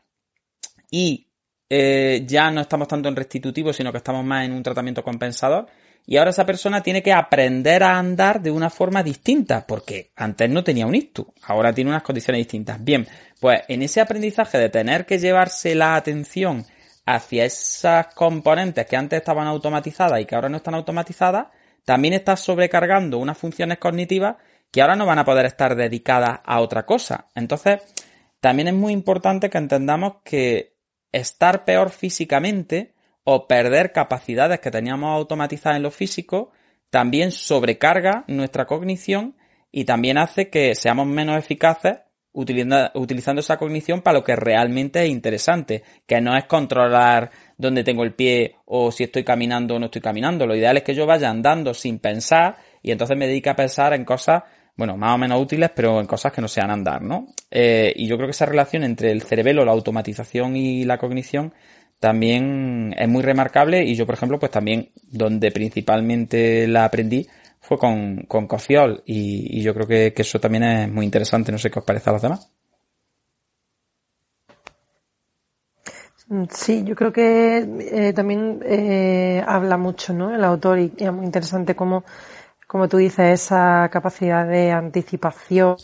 y eh, ya no estamos tanto en restitutivo, sino que estamos más en un tratamiento compensador. Y ahora esa persona tiene que aprender a andar de una forma distinta, porque antes no tenía un ictus, ahora tiene unas condiciones distintas. Bien, pues en ese aprendizaje de tener que llevarse la atención hacia esas componentes que antes estaban automatizadas y que ahora no están automatizadas, también está sobrecargando unas funciones cognitivas que ahora no van a poder estar dedicadas a otra cosa. Entonces, también es muy importante que entendamos que estar peor físicamente o perder capacidades que teníamos automatizadas en lo físico también sobrecarga nuestra cognición y también hace que seamos menos eficaces utilizando, esa cognición para lo que realmente es interesante, que no es controlar dónde tengo el pie o si estoy caminando o no estoy caminando. Lo ideal es que yo vaya andando sin pensar y entonces me dedique a pensar en cosas bueno, más o menos útiles, pero en cosas que no sean andar, ¿no? Eh, y yo creo que esa relación entre el cerebelo, la automatización y la cognición también es muy remarcable y yo, por ejemplo, pues también donde principalmente la aprendí fue con, con Cociol y, yo creo que, eso también es muy interesante, no sé qué os parece a los demás. Sí, yo creo que eh, también eh, habla mucho, ¿no? El autor y es muy interesante cómo como tú dices, esa capacidad de anticipación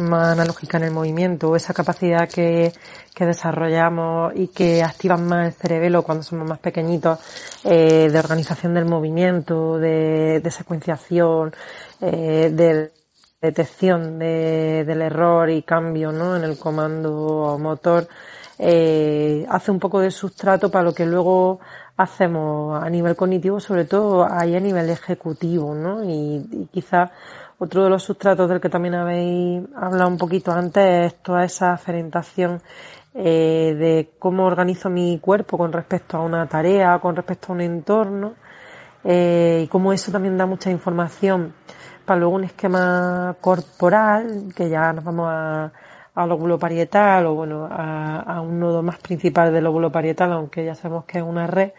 más analógica en el movimiento, esa capacidad que, que desarrollamos y que activan más el cerebelo cuando somos más pequeñitos, eh, de organización del movimiento, de, secuenciación, eh, de detección de, del error y cambio ¿no? en el comando motor, eh, hace un poco de sustrato para lo que luego hacemos a nivel cognitivo, sobre todo ahí a nivel ejecutivo, ¿no? Y, quizás otro de los sustratos del que también habéis hablado un poquito antes es toda esa ferentación eh, de cómo organizo mi cuerpo con respecto a una tarea, con respecto a un entorno, eh, y cómo eso también da mucha información. Para luego un esquema corporal, que ya nos vamos a, al lóbulo parietal o bueno, a, un nodo más principal del lóbulo parietal, aunque ya sabemos que es una red,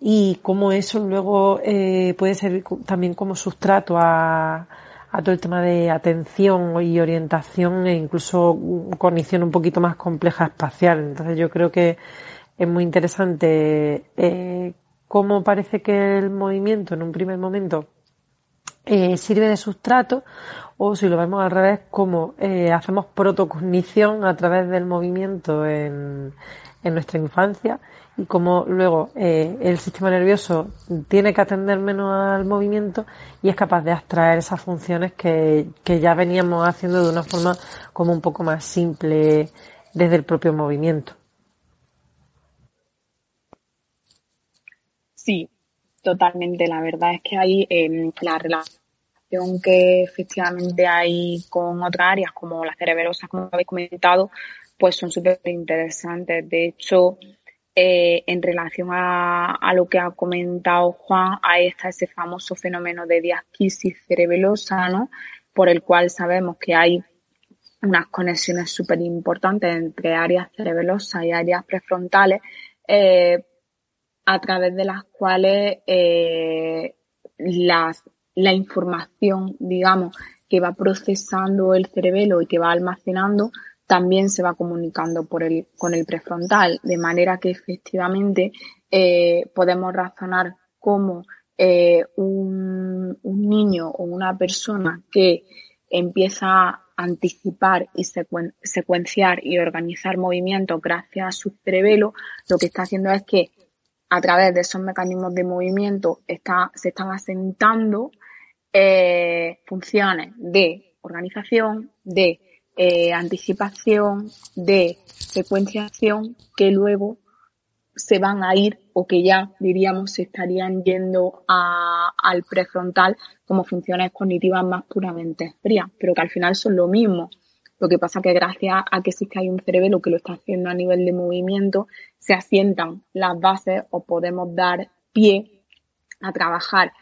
y cómo eso luego eh, puede servir también como sustrato a, a todo el tema de atención y orientación e incluso cognición un poquito más compleja espacial. Entonces yo creo que es muy interesante eh, cómo parece que el movimiento en un primer momento eh, sirve de sustrato o si lo vemos al revés, cómo eh, hacemos protocognición a través del movimiento en, en nuestra infancia y cómo luego eh, el sistema nervioso tiene que atender menos al movimiento y es capaz de abstraer esas funciones que, que ya veníamos haciendo de una forma como un poco más simple desde el propio movimiento. Sí, totalmente. La verdad es que hay eh, la relación que efectivamente hay con otras áreas como las cerebrosas, como habéis comentado, pues son súper interesantes. De hecho, eh, en relación a, lo que ha comentado Juan, ahí está ese famoso fenómeno de diasquisis cerebelosa, ¿no? Por el cual sabemos que hay unas conexiones súper importantes entre áreas cerebelosas y áreas prefrontales, eh, a través de las cuales eh, la información, digamos, que va procesando el cerebelo y que va almacenando, también se va comunicando por el, con el prefrontal, de manera que efectivamente eh, podemos razonar como eh, un, un, niño o una persona que empieza a anticipar y secuenciar y organizar movimientos gracias a su cerebelo, lo que está haciendo es que a través de esos mecanismos de movimiento está, se están asentando eh, funciones de organización, de eh, anticipación, de secuenciación que luego se van a ir o que ya diríamos se estarían yendo a, al prefrontal como funciones cognitivas más puramente frías, pero que al final son lo mismo. Lo que pasa que gracias a que existe hay un cerebro que lo está haciendo a nivel de movimiento, se asientan las bases o podemos dar pie a trabajar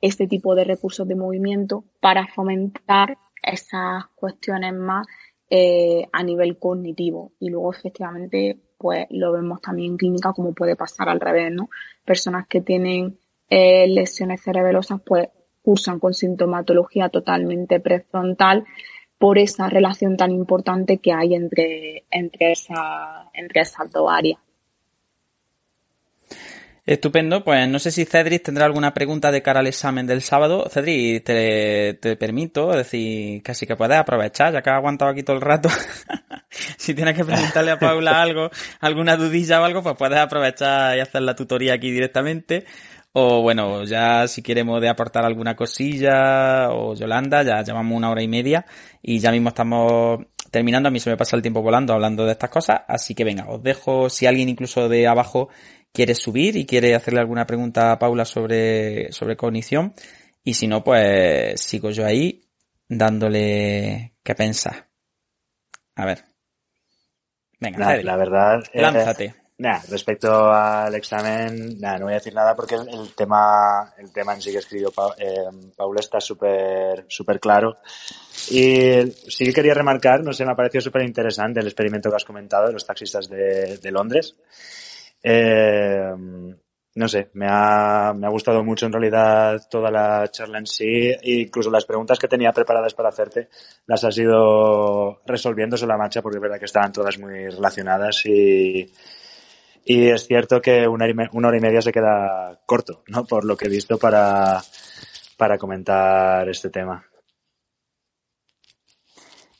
este tipo de recursos de movimiento para fomentar esas cuestiones más eh, a nivel cognitivo. Y luego efectivamente pues lo vemos también en clínica como puede pasar al revés, ¿no? Personas que tienen eh, lesiones cerebelosas pues cursan con sintomatología totalmente prefrontal por esa relación tan importante que hay entre, entre, esa, entre esas dos áreas. Estupendo, pues no sé si Cedric tendrá alguna pregunta de cara al examen del sábado. Cedric, te, te permito, decir, casi que puedes aprovechar, ya que has aguantado aquí todo el rato. si tienes que preguntarle a Paula algo, alguna dudilla o algo, pues puedes aprovechar y hacer la tutoría aquí directamente. O bueno, ya si queremos de aportar alguna cosilla, o Yolanda, ya llevamos una hora y media y ya mismo estamos terminando. A mí se me pasa el tiempo volando hablando de estas cosas, así que venga, os dejo, si alguien incluso de abajo quiere subir y quiere hacerle alguna pregunta a Paula sobre, sobre cognición. Y si no, pues sigo yo ahí dándole que pensar. A ver. Venga, la, verdad. Lánzate. respecto al examen, no voy a decir nada porque el, tema, el tema en sí que escribió eh, Paula está súper, súper claro. Y sí que quería remarcar, no sé, me ha parecido súper interesante el experimento que has comentado de los taxistas de, de Londres. Eh, no sé, me ha, me ha gustado mucho en realidad toda la charla en sí, e incluso las preguntas que tenía preparadas para hacerte las has ido resolviendo sobre la marcha porque es verdad que estaban todas muy relacionadas y, y es cierto que una hora y media se queda corto, ¿no? Por lo que he visto para, para comentar este tema.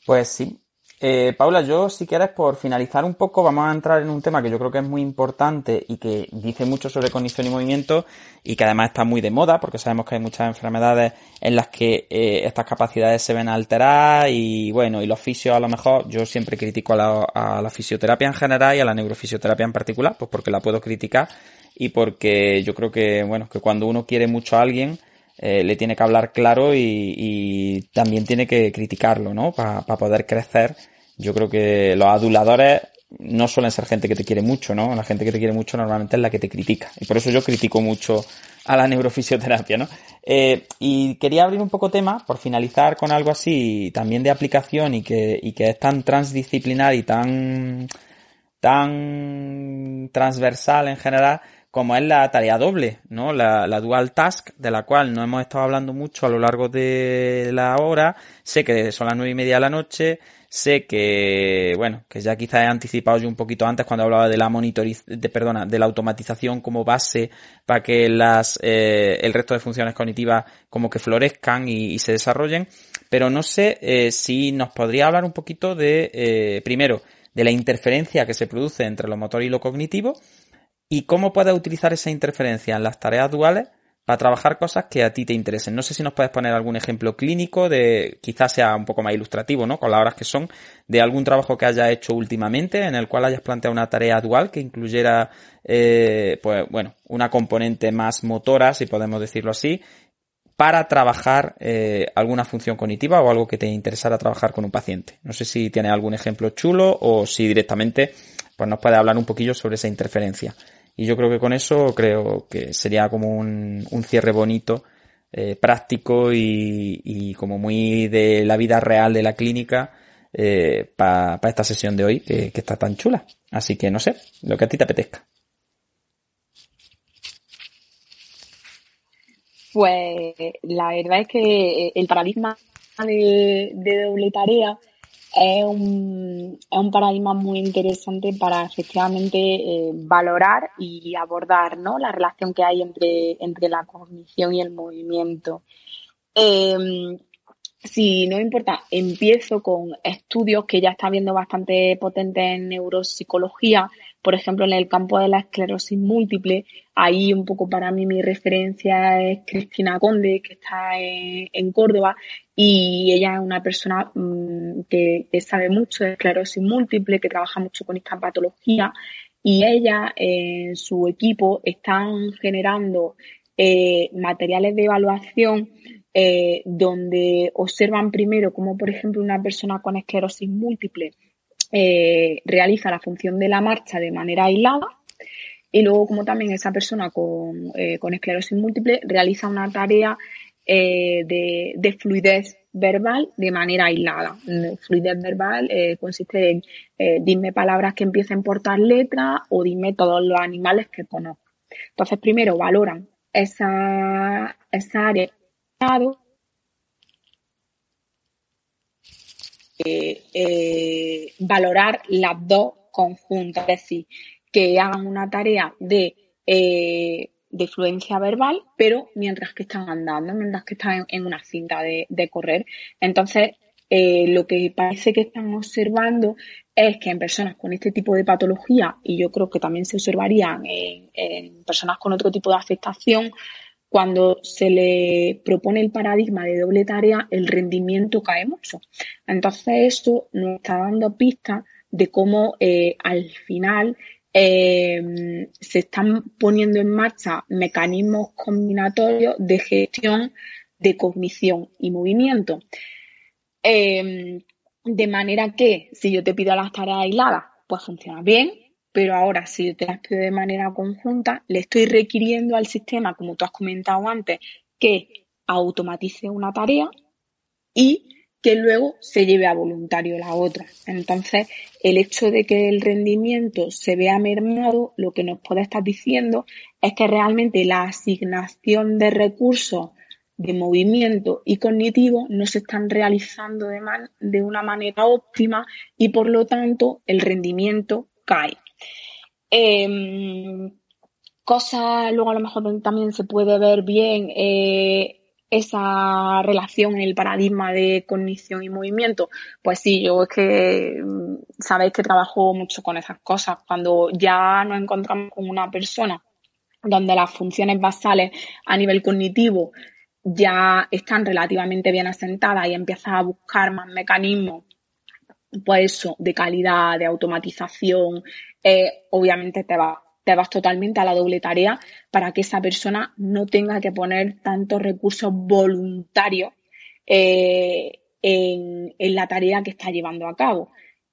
Pues sí, eh, Paula, yo si quieres por finalizar un poco vamos a entrar en un tema que yo creo que es muy importante y que dice mucho sobre cognición y movimiento y que además está muy de moda porque sabemos que hay muchas enfermedades en las que eh, estas capacidades se ven alteradas y bueno, y los fisios a lo mejor yo siempre critico a la, a la fisioterapia en general y a la neurofisioterapia en particular pues porque la puedo criticar y porque yo creo que bueno, que cuando uno quiere mucho a alguien eh, le tiene que hablar claro y, también tiene que criticarlo, ¿no? Para poder crecer. Yo creo que los aduladores no suelen ser gente que te quiere mucho, ¿no? La gente que te quiere mucho normalmente es la que te critica. Y por eso yo critico mucho a la neurofisioterapia, ¿no? Eh, y quería abrir un poco tema, por finalizar con algo así, también de aplicación y que, y que es tan transdisciplinar y tan, tan transversal en general, como es la tarea doble, ¿no? La, la, dual task, de la cual no hemos estado hablando mucho a lo largo de la hora. Sé que son las nueve y media de la noche. Sé que, bueno, que ya quizás he anticipado yo un poquito antes cuando hablaba de la monitoriz de, perdona, de la automatización como base para que las, eh, el resto de funciones cognitivas como que florezcan y, se desarrollen. Pero no sé eh, si nos podría hablar un poquito de, eh, primero, de la interferencia que se produce entre lo motor y lo cognitivo y cómo puedes utilizar esa interferencia en las tareas duales para trabajar cosas que a ti te interesen. No sé si nos puedes poner algún ejemplo clínico de, quizás sea un poco más ilustrativo, ¿no? Con las horas que son, de algún trabajo que hayas hecho últimamente en el cual hayas planteado una tarea dual que incluyera, eh, pues bueno, una componente más motora, si podemos decirlo así, para trabajar eh, alguna función cognitiva o algo que te interesara trabajar con un paciente. No sé si tiene algún ejemplo chulo o si directamente pues nos puede hablar un poquillo sobre esa interferencia. Y yo creo que con eso creo que sería como un, un cierre bonito, eh, práctico y, y, como muy de la vida real de la clínica eh, para esta sesión de hoy que, que está tan chula. Así que no sé, lo que a ti te apetezca. Pues la verdad es que el paradigma de, de doble tarea es un, es un paradigma muy interesante para efectivamente eh, valorar y abordar ¿no? la relación que hay entre, entre la cognición y el movimiento. Em, si no importa, empiezo con estudios que ya están viendo bastante potentes en neuropsicología, por ejemplo, en el campo de la esclerosis múltiple, ahí un poco para mí mi referencia es Cristina Conde, que está en, Córdoba, y ella es una persona mm, que, sabe mucho de esclerosis múltiple, que trabaja mucho con esta patología, y ella, en su equipo, están generando eh, materiales de evaluación eh, donde observan primero cómo, por ejemplo, una persona con esclerosis múltiple eh, realiza la función de la marcha de manera aislada y luego como también esa persona con, eh, esclerosis múltiple realiza una tarea de, fluidez verbal de manera aislada. Fluidez verbal consiste en dime palabras que empiecen por tal letra o dime todos los animales que conozco. Entonces primero valoran esa, esa área eh, eh, valorar las dos conjuntas, es decir, que hagan una tarea de, eh, de fluencia verbal, pero mientras que están andando, mientras que están en, una cinta de, correr. Entonces, lo que parece que están observando es que en personas con este tipo de patología, y yo creo que también se observarían en personas con otro tipo de afectación, cuando se le propone el paradigma de doble tarea, el rendimiento cae mucho. Entonces, eso nos está dando pistas de cómo eh, al final eh, se están poniendo en marcha mecanismos combinatorios de gestión de cognición y movimiento. Eh, de manera que si yo te pido las tareas aisladas, pues funciona bien, pero ahora si yo te las pido de manera conjunta, le estoy requiriendo al sistema, como tú has comentado antes, que automatice una tarea y que luego se lleve a voluntario la otra. Entonces, el hecho de que el rendimiento se vea mermado, lo que nos puede estar diciendo es que realmente la asignación de recursos de movimiento y cognitivo no se están realizando de, de una manera óptima y por lo tanto el rendimiento cae. Eh, cosas, luego a lo mejor también se puede ver bien eh, esa relación en el paradigma de cognición y movimiento. Pues sí, yo es que mm, sabéis que trabajo mucho con esas cosas. Cuando ya nos encontramos con una persona donde las funciones basales a nivel cognitivo ya están relativamente bien asentadas y empiezas a buscar más mecanismos pues eso, de calidad, de automatización, eh, obviamente te, va, te vas totalmente a la doble tarea para que esa persona no tenga que poner tantos recursos voluntarios eh, en, la tarea que está llevando a cabo.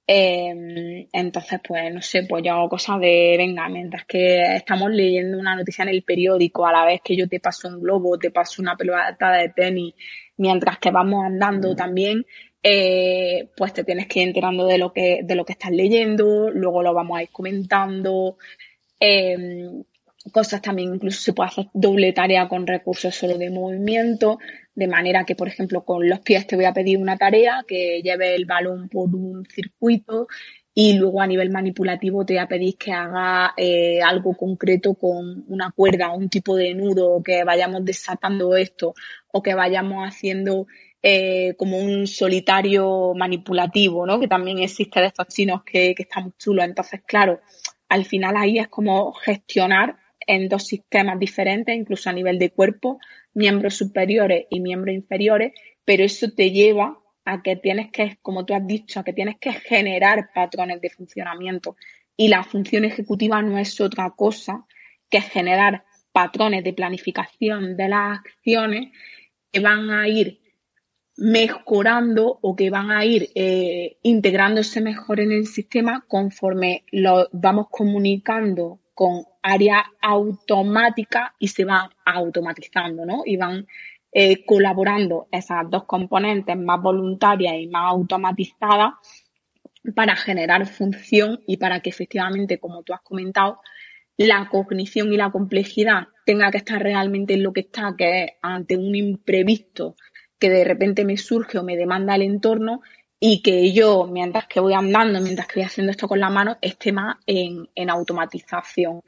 Em, entonces, pues no sé, pues yo hago cosas de, venga, mientras que estamos leyendo una noticia en el periódico, a la vez que yo te paso un globo, te paso una pelota de tenis, mientras que vamos andando también, eh, pues te tienes que ir enterando de lo que, de lo que estás leyendo, luego lo vamos a ir comentando. Em, cosas también, incluso se puede hacer doble tarea con recursos solo de movimiento, de manera que, por ejemplo, con los pies te voy a pedir una tarea que lleve el balón por un circuito y luego a nivel manipulativo te voy a pedir que haga eh, algo concreto con una cuerda, un tipo de nudo, que vayamos desatando esto o que vayamos haciendo eh, como un solitario manipulativo, ¿no? Que también existe de estos chinos que, que está muy chulo. Entonces, claro, al final ahí es como gestionar en dos sistemas diferentes, incluso a nivel de cuerpo, miembros superiores y miembros inferiores, pero eso te lleva a que tienes que, como tú has dicho, a que tienes que generar patrones de funcionamiento. Y la función ejecutiva no es otra cosa que generar patrones de planificación de las acciones que van a ir mejorando o que van a ir eh, integrándose mejor en el sistema conforme lo vamos comunicando con área automática y se van automatizando, ¿no? Y van eh, colaborando esas dos componentes más voluntarias y más automatizadas para generar función y para que efectivamente, como tú has comentado, la cognición y la complejidad tenga que estar realmente en lo que está, que es ante un imprevisto que de repente me surge o me demanda el entorno y que yo, mientras que voy andando, mientras que voy haciendo esto con la mano, esté más en, automatización.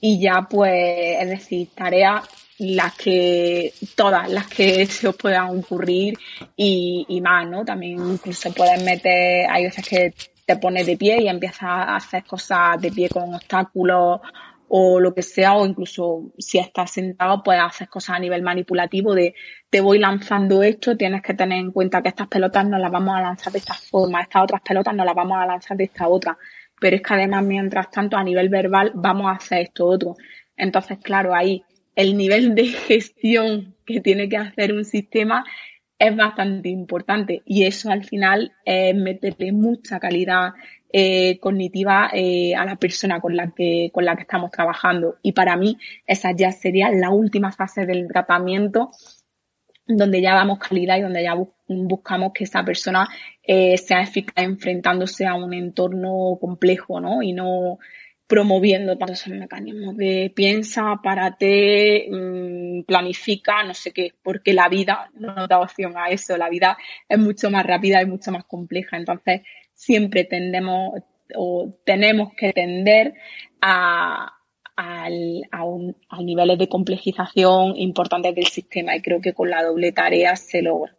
Y ya, pues, es decir, tareas las que, todas las que se os puedan ocurrir y, y más, ¿no? También incluso puedes meter, hay veces que te pones de pie y empiezas a hacer cosas de pie con obstáculos o lo que sea, o incluso si estás sentado, puedes hacer cosas a nivel manipulativo de te voy lanzando esto, tienes que tener en cuenta que estas pelotas no las vamos a lanzar de esta forma, estas otras pelotas no las vamos a lanzar de esta otra. Pero es que además, mientras tanto, a nivel verbal, vamos a hacer esto otro. Entonces, claro, ahí el nivel de gestión que tiene que hacer un sistema es bastante importante y eso al final es meterle mucha calidad eh, cognitiva eh, a la persona con la que con la que estamos trabajando. Y para mí esa ya sería la última fase del tratamiento donde ya damos calidad y donde ya buscamos que esa persona eh, sea eficaz enfrentándose a un entorno complejo, ¿no? Y no promoviendo todos esos mecanismos de piensa, párate, mmm, planifica, no sé qué, porque la vida no da opción a eso, la vida es mucho más rápida y mucho más compleja, entonces siempre tendemos o tenemos que tender a, al, a, un, a niveles de complejización importantes del sistema y creo que con la doble tarea se logra.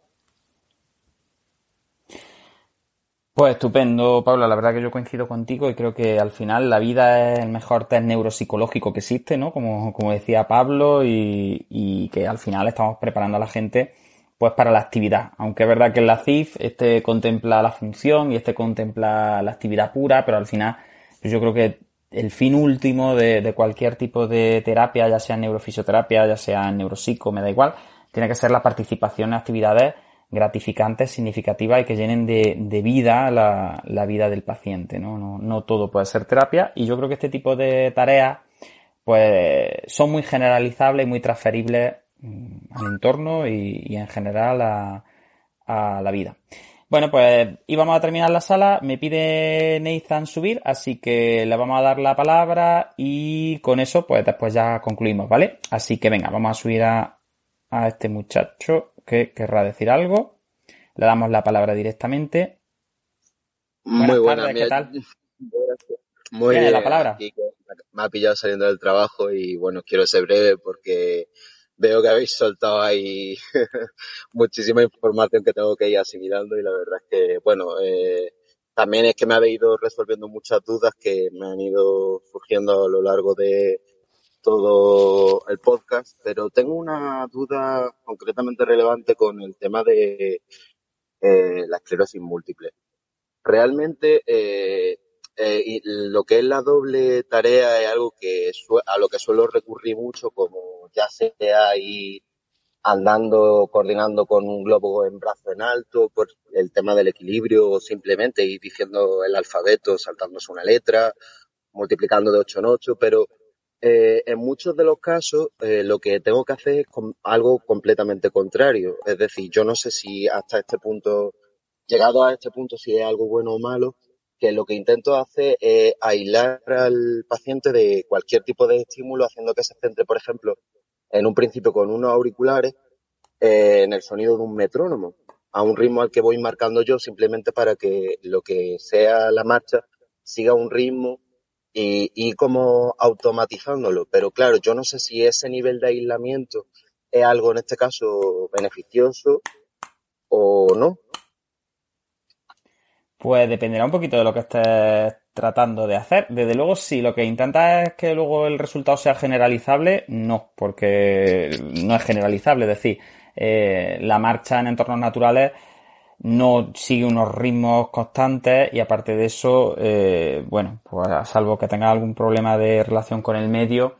Pues estupendo, Paula. La verdad que yo coincido contigo y creo que al final la vida es el mejor test neuropsicológico que existe, ¿no? Como, como decía Pablo, y, y, que al final estamos preparando a la gente pues para la actividad. Aunque es verdad que en la CIF este contempla la función y este contempla la actividad pura, pero al final pues yo creo que el fin último de, cualquier tipo de terapia, ya sea neurofisioterapia, ya sea neuropsico, me da igual, tiene que ser la participación en actividades gratificantes, significativas y que llenen de, de vida la, la, vida del paciente, ¿no? ¿no? No todo puede ser terapia y yo creo que este tipo de tareas pues son muy generalizables y muy transferibles al entorno y, y en general a, a, la vida. Bueno, pues íbamos a terminar la sala, me pide Nathan subir, así que le vamos a dar la palabra y con eso pues después ya concluimos, ¿vale? Así que venga, vamos a subir a, a este muchacho que querrá decir algo. Le damos la palabra directamente. Buenas Muy buena, tardes, ¿qué tal? Muy bien, la palabra. Me ha pillado saliendo del trabajo y bueno, quiero ser breve porque veo que habéis soltado ahí muchísima información que tengo que ir asimilando y la verdad es que, bueno, eh, también es que me habéis ido resolviendo muchas dudas que me han ido surgiendo a lo largo de, todo el podcast, pero tengo una duda concretamente relevante con el tema de eh, la esclerosis múltiple. Realmente, eh, eh, y lo que es la doble tarea es algo que a lo que suelo recurrir mucho, como ya sea ahí andando, coordinando con un globo en brazo en alto, por el tema del equilibrio, o simplemente ir diciendo el alfabeto, saltándose una letra, multiplicando de 8 en 8, pero eh, en muchos de los casos eh, lo que tengo que hacer es algo completamente contrario. Es decir, yo no sé si hasta este punto, llegado a este punto, si es algo bueno o malo, que lo que intento hacer es aislar al paciente de cualquier tipo de estímulo, haciendo que se centre, por ejemplo, en un principio con unos auriculares, eh, en el sonido de un metrónomo, a un ritmo al que voy marcando yo, simplemente para que lo que sea la marcha siga un ritmo y, y como automatizándolo. Pero claro, yo no sé si ese nivel de aislamiento es algo en este caso beneficioso o no. Pues dependerá un poquito de lo que estés tratando de hacer. Desde luego, si lo que intentas es que luego el resultado sea generalizable, no, porque no es generalizable. Es decir, eh, la marcha en entornos naturales no sigue unos ritmos constantes y aparte de eso, eh, bueno, pues a salvo que tenga algún problema de relación con el medio,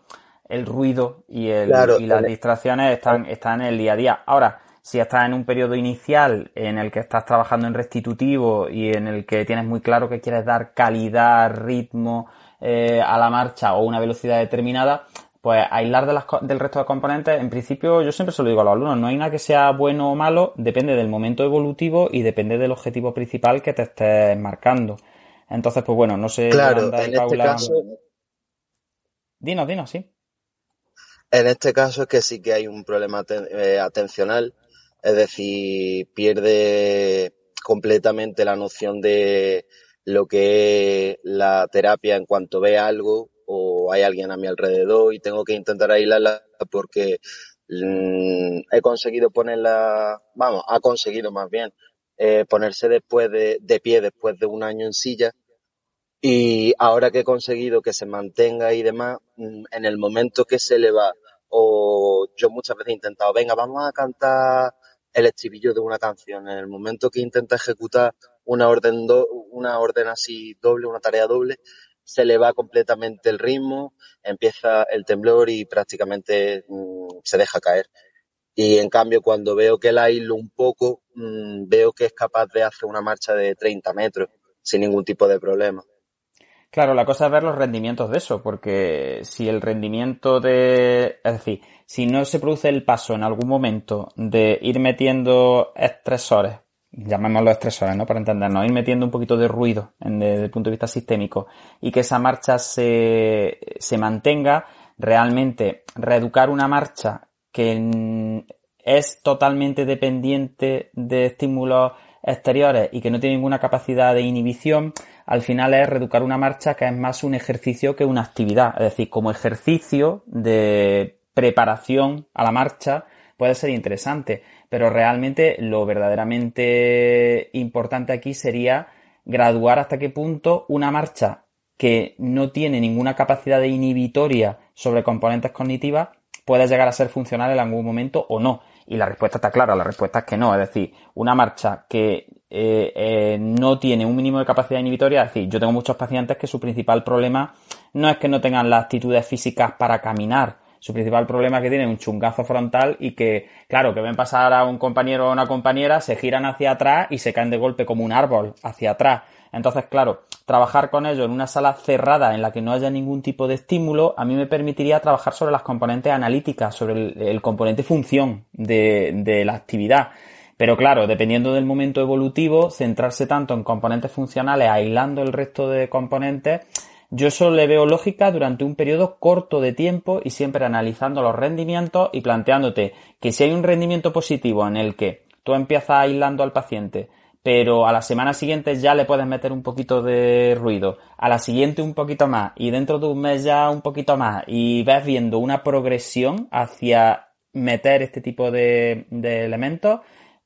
el ruido y, el, claro, y las distracciones están, están en el día a día. Ahora, si estás en un periodo inicial en el que estás trabajando en restitutivo y en el que tienes muy claro que quieres dar calidad, ritmo eh, a la marcha o una velocidad determinada, pues aislar de las, del resto de componentes, en principio yo siempre se lo digo a los alumnos, no hay nada que sea bueno o malo, depende del momento evolutivo y depende del objetivo principal que te estés marcando. Entonces, pues bueno, no sé, claro, en este Paula... caso... Dinos, dinos, sí. En este caso es que sí que hay un problema eh, atencional, es decir, pierde completamente la noción de lo que es la terapia en cuanto ve algo o hay alguien a mi alrededor y tengo que intentar aislarla porque Mm, he conseguido ponerla, vamos, ha conseguido más bien eh, ponerse después de, de pie después de un año en silla. Y ahora que he conseguido que se mantenga y demás, mm, en el momento que se le va, o yo muchas veces he intentado, venga, vamos a cantar el estribillo de una canción. En el momento que intenta ejecutar una orden, una orden así doble, una tarea doble, se le va completamente el ritmo, empieza el temblor y prácticamente mm, se deja caer. Y en cambio, cuando veo que la hilo un poco, mm, veo que es capaz de hacer una marcha de 30 metros sin ningún tipo de problema. Claro, la cosa es ver los rendimientos de eso, porque si el rendimiento de, es decir, si no se produce el paso en algún momento de ir metiendo estresores, llamémoslos estresores, ¿no? Para entendernos, ir metiendo un poquito de ruido desde el punto de vista sistémico y que esa marcha se, se mantenga, realmente reeducar una marcha que es totalmente dependiente de estímulos exteriores y que no tiene ninguna capacidad de inhibición, al final es reeducar una marcha que es más un ejercicio que una actividad. Es decir, como ejercicio de preparación a la marcha puede ser interesante, pero realmente lo verdaderamente importante aquí sería graduar hasta qué punto una marcha que no tiene ninguna capacidad de inhibitoria sobre componentes cognitivas puede llegar a ser funcional en algún momento o no. Y la respuesta está clara, la respuesta es que no. Es decir, una marcha que eh, eh, no tiene un mínimo de capacidad inhibitoria, es decir, yo tengo muchos pacientes que su principal problema no es que no tengan las actitudes físicas para caminar, su principal problema es que tienen un chungazo frontal y que, claro, que ven pasar a un compañero o una compañera, se giran hacia atrás y se caen de golpe como un árbol hacia atrás. Entonces, claro, trabajar con ellos en una sala cerrada en la que no haya ningún tipo de estímulo, a mí me permitiría trabajar sobre las componentes analíticas, sobre el, componente función de, de la actividad. Pero claro, dependiendo del momento evolutivo, centrarse tanto en componentes funcionales, aislando el resto de componentes, yo solo le veo lógica durante un periodo corto de tiempo y siempre analizando los rendimientos y planteándote que si hay un rendimiento positivo en el que tú empiezas aislando al paciente, pero a la semana siguiente ya le puedes meter un poquito de ruido, a la siguiente un poquito más y dentro de un mes ya un poquito más y ves viendo una progresión hacia meter este tipo de, de elementos,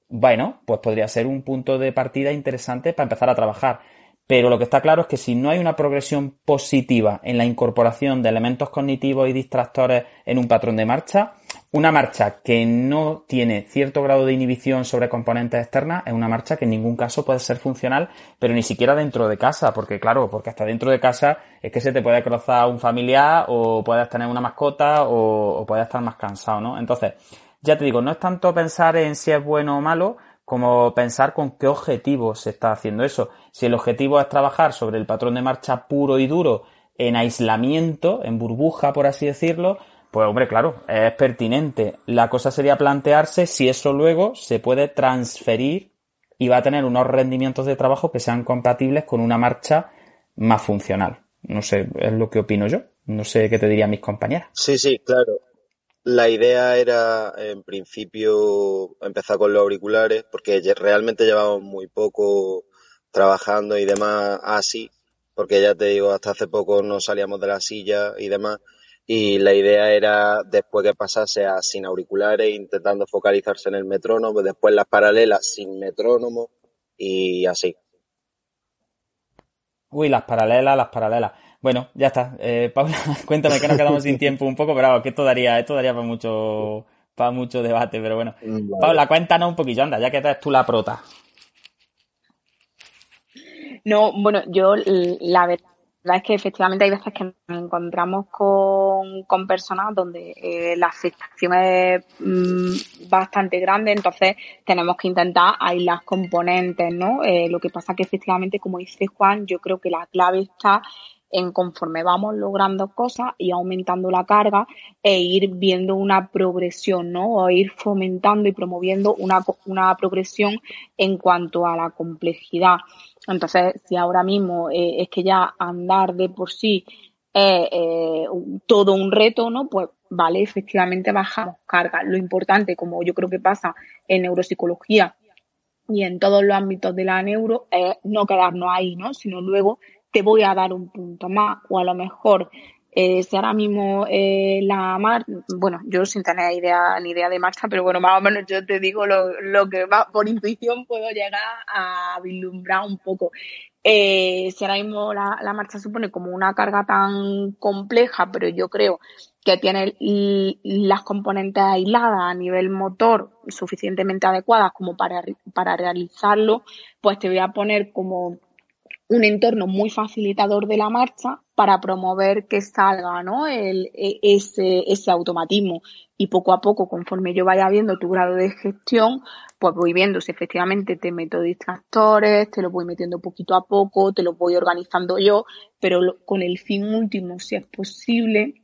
bueno, pues podría ser un punto de partida interesante para empezar a trabajar. Pero lo que está claro es que si no hay una progresión positiva en la incorporación de elementos cognitivos y distractores en un patrón de marcha, una marcha que no tiene cierto grado de inhibición sobre componentes externas es una marcha que en ningún caso puede ser funcional, pero ni siquiera dentro de casa, porque claro, porque hasta dentro de casa es que se te puede cruzar un familiar o puedes tener una mascota o, puedes estar más cansado, ¿no? Entonces, ya te digo, no es tanto pensar en si es bueno o malo, como pensar con qué objetivo se está haciendo eso. Si el objetivo es trabajar sobre el patrón de marcha puro y duro en aislamiento, en burbuja, por así decirlo, pues hombre, claro, es pertinente. La cosa sería plantearse si eso luego se puede transferir y va a tener unos rendimientos de trabajo que sean compatibles con una marcha más funcional. No sé, es lo que opino yo. No sé qué te dirían mis compañeras. Sí, sí, claro. La idea era, en principio, empezar con los auriculares, porque realmente llevamos muy poco trabajando y demás así, porque ya te digo, hasta hace poco no salíamos de la silla y demás, y la idea era después que pasase a sin auriculares, intentando focalizarse en el metrónomo, después las paralelas sin metrónomo y así. Uy, las paralelas, las paralelas. Bueno, ya está. Eh, Paula, cuéntame que nos quedamos sin tiempo un poco, pero que esto daría, esto daría para mucho, para mucho debate, pero bueno. Paula, cuéntanos un poquillo, anda, ya que eres tú la prota. No, bueno, yo la verdad es que efectivamente hay veces que nos encontramos con, con personas donde eh, la afectación es mm, bastante grande, entonces tenemos que intentar aislar componentes, ¿no? Eh, lo que pasa que efectivamente, como dice Juan, yo creo que la clave está en conforme vamos logrando cosas y aumentando la carga e ir viendo una progresión, ¿no? O ir fomentando y promoviendo una, una progresión en cuanto a la complejidad. Entonces, si ahora mismo eh, es que ya andar de por sí es eh, todo un reto, ¿no? Pues vale, efectivamente bajamos carga. Lo importante, como yo creo que pasa en neuropsicología y en todos los ámbitos de la neuro, es no quedarnos ahí, ¿no? Sino luego te voy a dar un punto más o a lo mejor eh, si ahora mismo eh, la mar, bueno, yo sin tener idea ni idea de marcha, pero bueno, más o menos yo te digo lo, lo que va, por intuición puedo llegar a vislumbrar un poco. Eh, si ahora mismo la, la, marcha supone como una carga tan compleja, pero yo creo que tiene las componentes aisladas a nivel motor suficientemente adecuadas como para, para realizarlo, pues te voy a poner como un entorno muy facilitador de la marcha para promover que salga ¿no? El, e, ese, ese automatismo. Y poco a poco, conforme yo vaya viendo tu grado de gestión, pues voy viendo si efectivamente te meto distractores, te lo voy metiendo poquito a poco, te lo voy organizando yo, pero con el fin último, si es posible,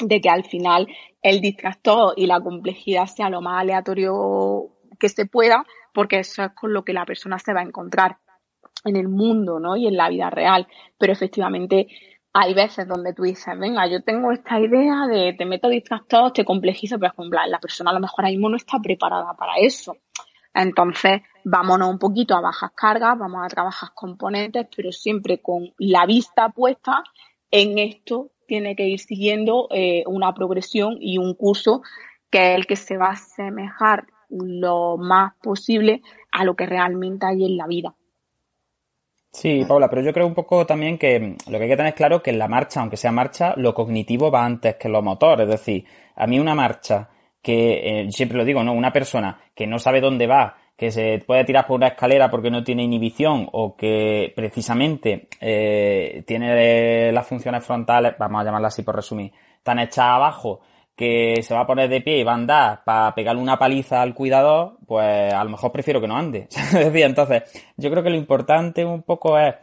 de que al final el distractor y la complejidad sea lo más aleatorio que se pueda, porque eso es con lo que la persona se va a encontrar en el mundo, ¿no? Y en la vida real. Pero efectivamente hay veces donde tú dices, venga, yo tengo esta idea de te meto distractor, te complejizo, pero la persona a lo mejor ahí mismo no está preparada para eso. Entonces, vámonos un poquito a bajas cargas, vamos a trabajar componentes, pero siempre con la vista puesta en esto tiene que ir siguiendo eh, una progresión y un curso que es el que se va a asemejar lo más posible a lo que realmente hay en la vida. Sí, Paula, pero yo creo un poco también que lo que hay que tener claro que en la marcha, aunque sea marcha, lo cognitivo va antes que los motores. Es decir, a mí una marcha que, eh, siempre lo digo, ¿no? Una persona que no sabe dónde va, que se puede tirar por una escalera porque no tiene inhibición o que precisamente eh, tiene las funciones frontales, vamos a llamarlas así por resumir, tan hechas abajo que se va a poner de pie y va a andar para pegarle una paliza al cuidador, pues a lo mejor prefiero que no ande. entonces, yo creo que lo importante un poco es,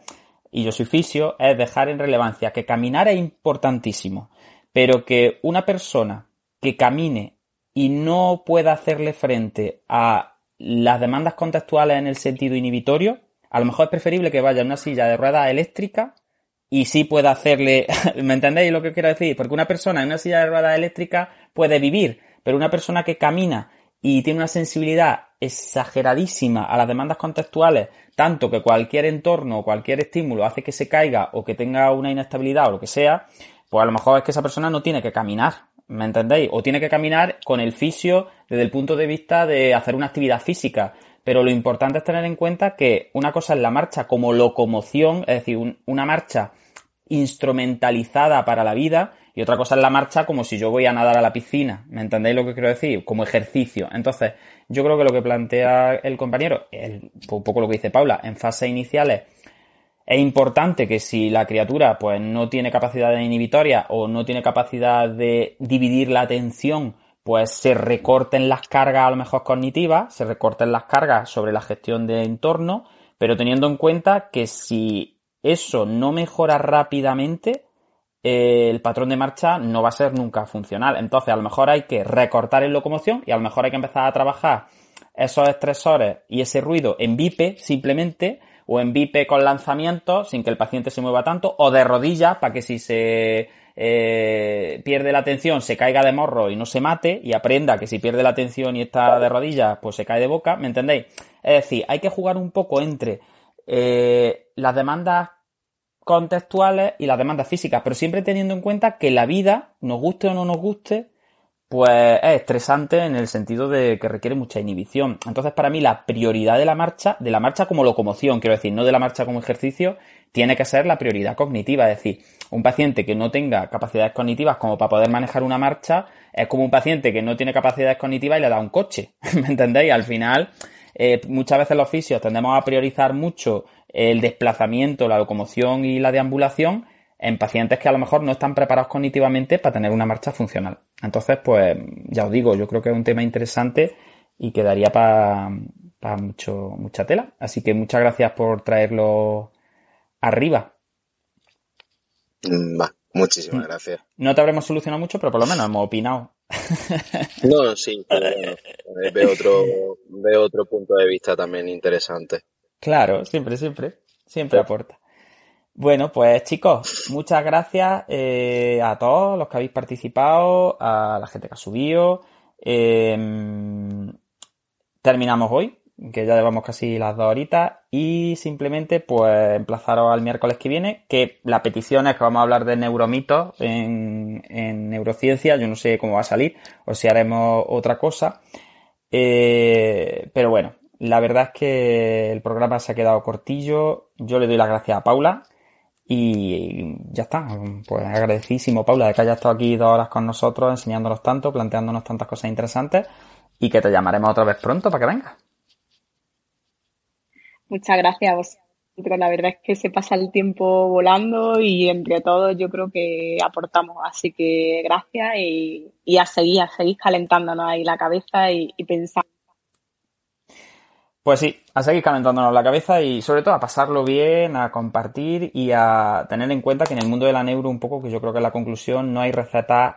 y yo soy fisio, es dejar en relevancia que caminar es importantísimo, pero que una persona que camine y no pueda hacerle frente a las demandas contextuales en el sentido inhibitorio, a lo mejor es preferible que vaya en una silla de ruedas eléctrica y sí puede hacerle, ¿me entendéis lo que quiero decir? Porque una persona en una silla de ruedas eléctrica puede vivir, pero una persona que camina y tiene una sensibilidad exageradísima a las demandas contextuales, tanto que cualquier entorno o cualquier estímulo hace que se caiga o que tenga una inestabilidad o lo que sea, pues a lo mejor es que esa persona no tiene que caminar, ¿me entendéis? O tiene que caminar con el fisio desde el punto de vista de hacer una actividad física. Pero lo importante es tener en cuenta que una cosa es la marcha como locomoción, es decir, una marcha instrumentalizada para la vida y otra cosa es la marcha como si yo voy a nadar a la piscina. ¿Me entendéis lo que quiero decir? Como ejercicio. Entonces, yo creo que lo que plantea el compañero, un poco lo que dice Paula, en fases iniciales, es importante que si la criatura pues no tiene capacidad de inhibitoria o no tiene capacidad de dividir la atención, pues se recorten las cargas a lo mejor cognitivas, se recorten las cargas sobre la gestión de entorno, pero teniendo en cuenta que si eso no mejora rápidamente, eh, el patrón de marcha no va a ser nunca funcional. Entonces, a lo mejor hay que recortar en locomoción y a lo mejor hay que empezar a trabajar esos estresores y ese ruido en VIP simplemente o en VIP con lanzamiento sin que el paciente se mueva tanto o de rodillas para que si se eh, pierde la atención se caiga de morro y no se mate y aprenda que si pierde la atención y está de rodillas pues se cae de boca, ¿me entendéis? Es decir, hay que jugar un poco entre eh, las demandas contextuales y las demandas físicas, pero siempre teniendo en cuenta que la vida, nos guste o no nos guste, pues es estresante en el sentido de que requiere mucha inhibición. Entonces, para mí, la prioridad de la marcha, de la marcha como locomoción, quiero decir, no de la marcha como ejercicio, tiene que ser la prioridad cognitiva. Es decir, un paciente que no tenga capacidades cognitivas como para poder manejar una marcha, es como un paciente que no tiene capacidades cognitivas y le da un coche. ¿Me entendéis? Al final, eh, muchas veces los fisios tendemos a priorizar mucho el desplazamiento, la locomoción y la deambulación en pacientes que a lo mejor no están preparados cognitivamente para tener una marcha funcional. Entonces, pues ya os digo, yo creo que es un tema interesante y quedaría para mucho, mucha tela. Así que muchas gracias por traerlo arriba. Mm, va, muchísimas gracias. No te habremos solucionado mucho, pero por lo menos hemos opinado. No, sí, eh, veo otro, veo otro punto de vista también interesante. Claro, siempre, siempre, siempre aporta. Bueno, pues chicos, muchas gracias eh, a todos los que habéis participado, a la gente que ha subido. Em, terminamos hoy. Que ya llevamos casi las dos horitas, y simplemente pues emplazaros al miércoles que viene, que la petición es que vamos a hablar de neuromitos en, en neurociencia, yo no sé cómo va a salir, o si haremos otra cosa, eh, pero bueno, la verdad es que el programa se ha quedado cortillo, yo le doy las gracias a Paula, y ya está, pues agradecidísimo Paula de que haya estado aquí dos horas con nosotros enseñándonos tanto, planteándonos tantas cosas interesantes y que te llamaremos otra vez pronto para que vengas. Muchas gracias a vosotros. La verdad es que se pasa el tiempo volando y entre todos yo creo que aportamos. Así que gracias y, a seguir, a seguir calentándonos ahí la cabeza y, y pensando pues sí, a seguir calentándonos la cabeza y sobre todo a pasarlo bien, a compartir y a tener en cuenta que en el mundo de la neuro un poco, que yo creo que es la conclusión, no hay recetas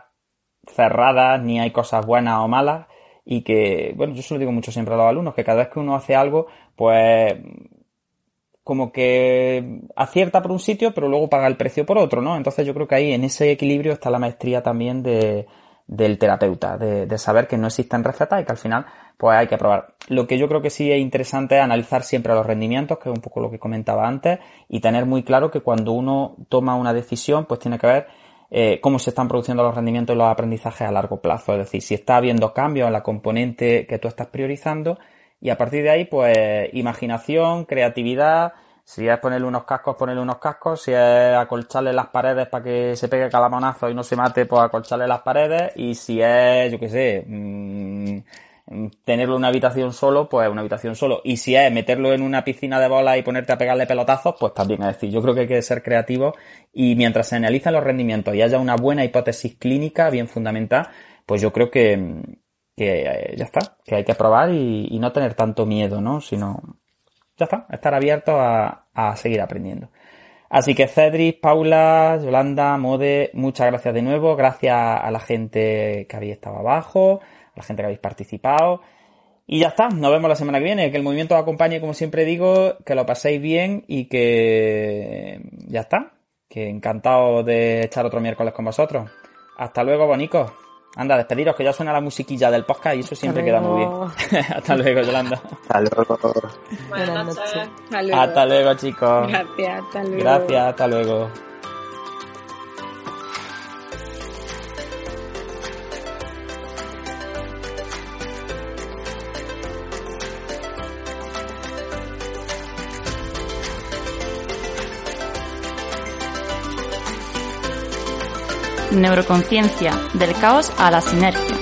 cerradas, ni hay cosas buenas o malas y que, bueno, yo se lo digo mucho siempre a los alumnos, que cada vez que uno hace algo, pues como que acierta por un sitio, pero luego paga el precio por otro, ¿no? Entonces yo creo que ahí en ese equilibrio está la maestría también de, del terapeuta, de, de, saber que no existen recetas y que al final pues hay que probar. Lo que yo creo que sí es interesante es analizar siempre los rendimientos, que es un poco lo que comentaba antes, y tener muy claro que cuando uno toma una decisión, pues tiene que ver eh, cómo se están produciendo los rendimientos y los aprendizajes a largo plazo. Es decir, si está habiendo cambios en la componente que tú estás priorizando, y a partir de ahí, pues imaginación, creatividad, si es ponerle unos cascos, ponerle unos cascos. Si es acolcharle las paredes para que se pegue calamonazo y no se mate, pues acolcharle las paredes. Y si es, yo qué sé, mmm, tenerlo en una habitación solo, pues una habitación solo. Y si es meterlo en una piscina de bolas y ponerte a pegarle pelotazos, pues también. Es decir, yo creo que hay que ser creativo y mientras se analizan los rendimientos y haya una buena hipótesis clínica bien fundamentada, pues yo creo que, que eh, ya está, que hay que probar y, y no tener tanto miedo, ¿no? Sino ya está, estar abierto a, a seguir aprendiendo. Así que Cedric, Paula, Yolanda, Mode, muchas gracias de nuevo. Gracias a la gente que había estado abajo, a la gente que habéis participado. Y ya está, nos vemos la semana que viene. Que el movimiento os acompañe, como siempre digo, que lo paséis bien y que ya está. Que encantado de echar otro miércoles con vosotros. Hasta luego, bonicos. Anda, despediros, que ya suena la musiquilla del podcast y eso siempre queda muy bien. hasta luego, Yolanda. Hasta luego. Buenas noches. Hasta luego. Hasta luego, chicos. Gracias, hasta luego. Gracias, hasta luego. Neuroconciencia, del caos a la sinergia.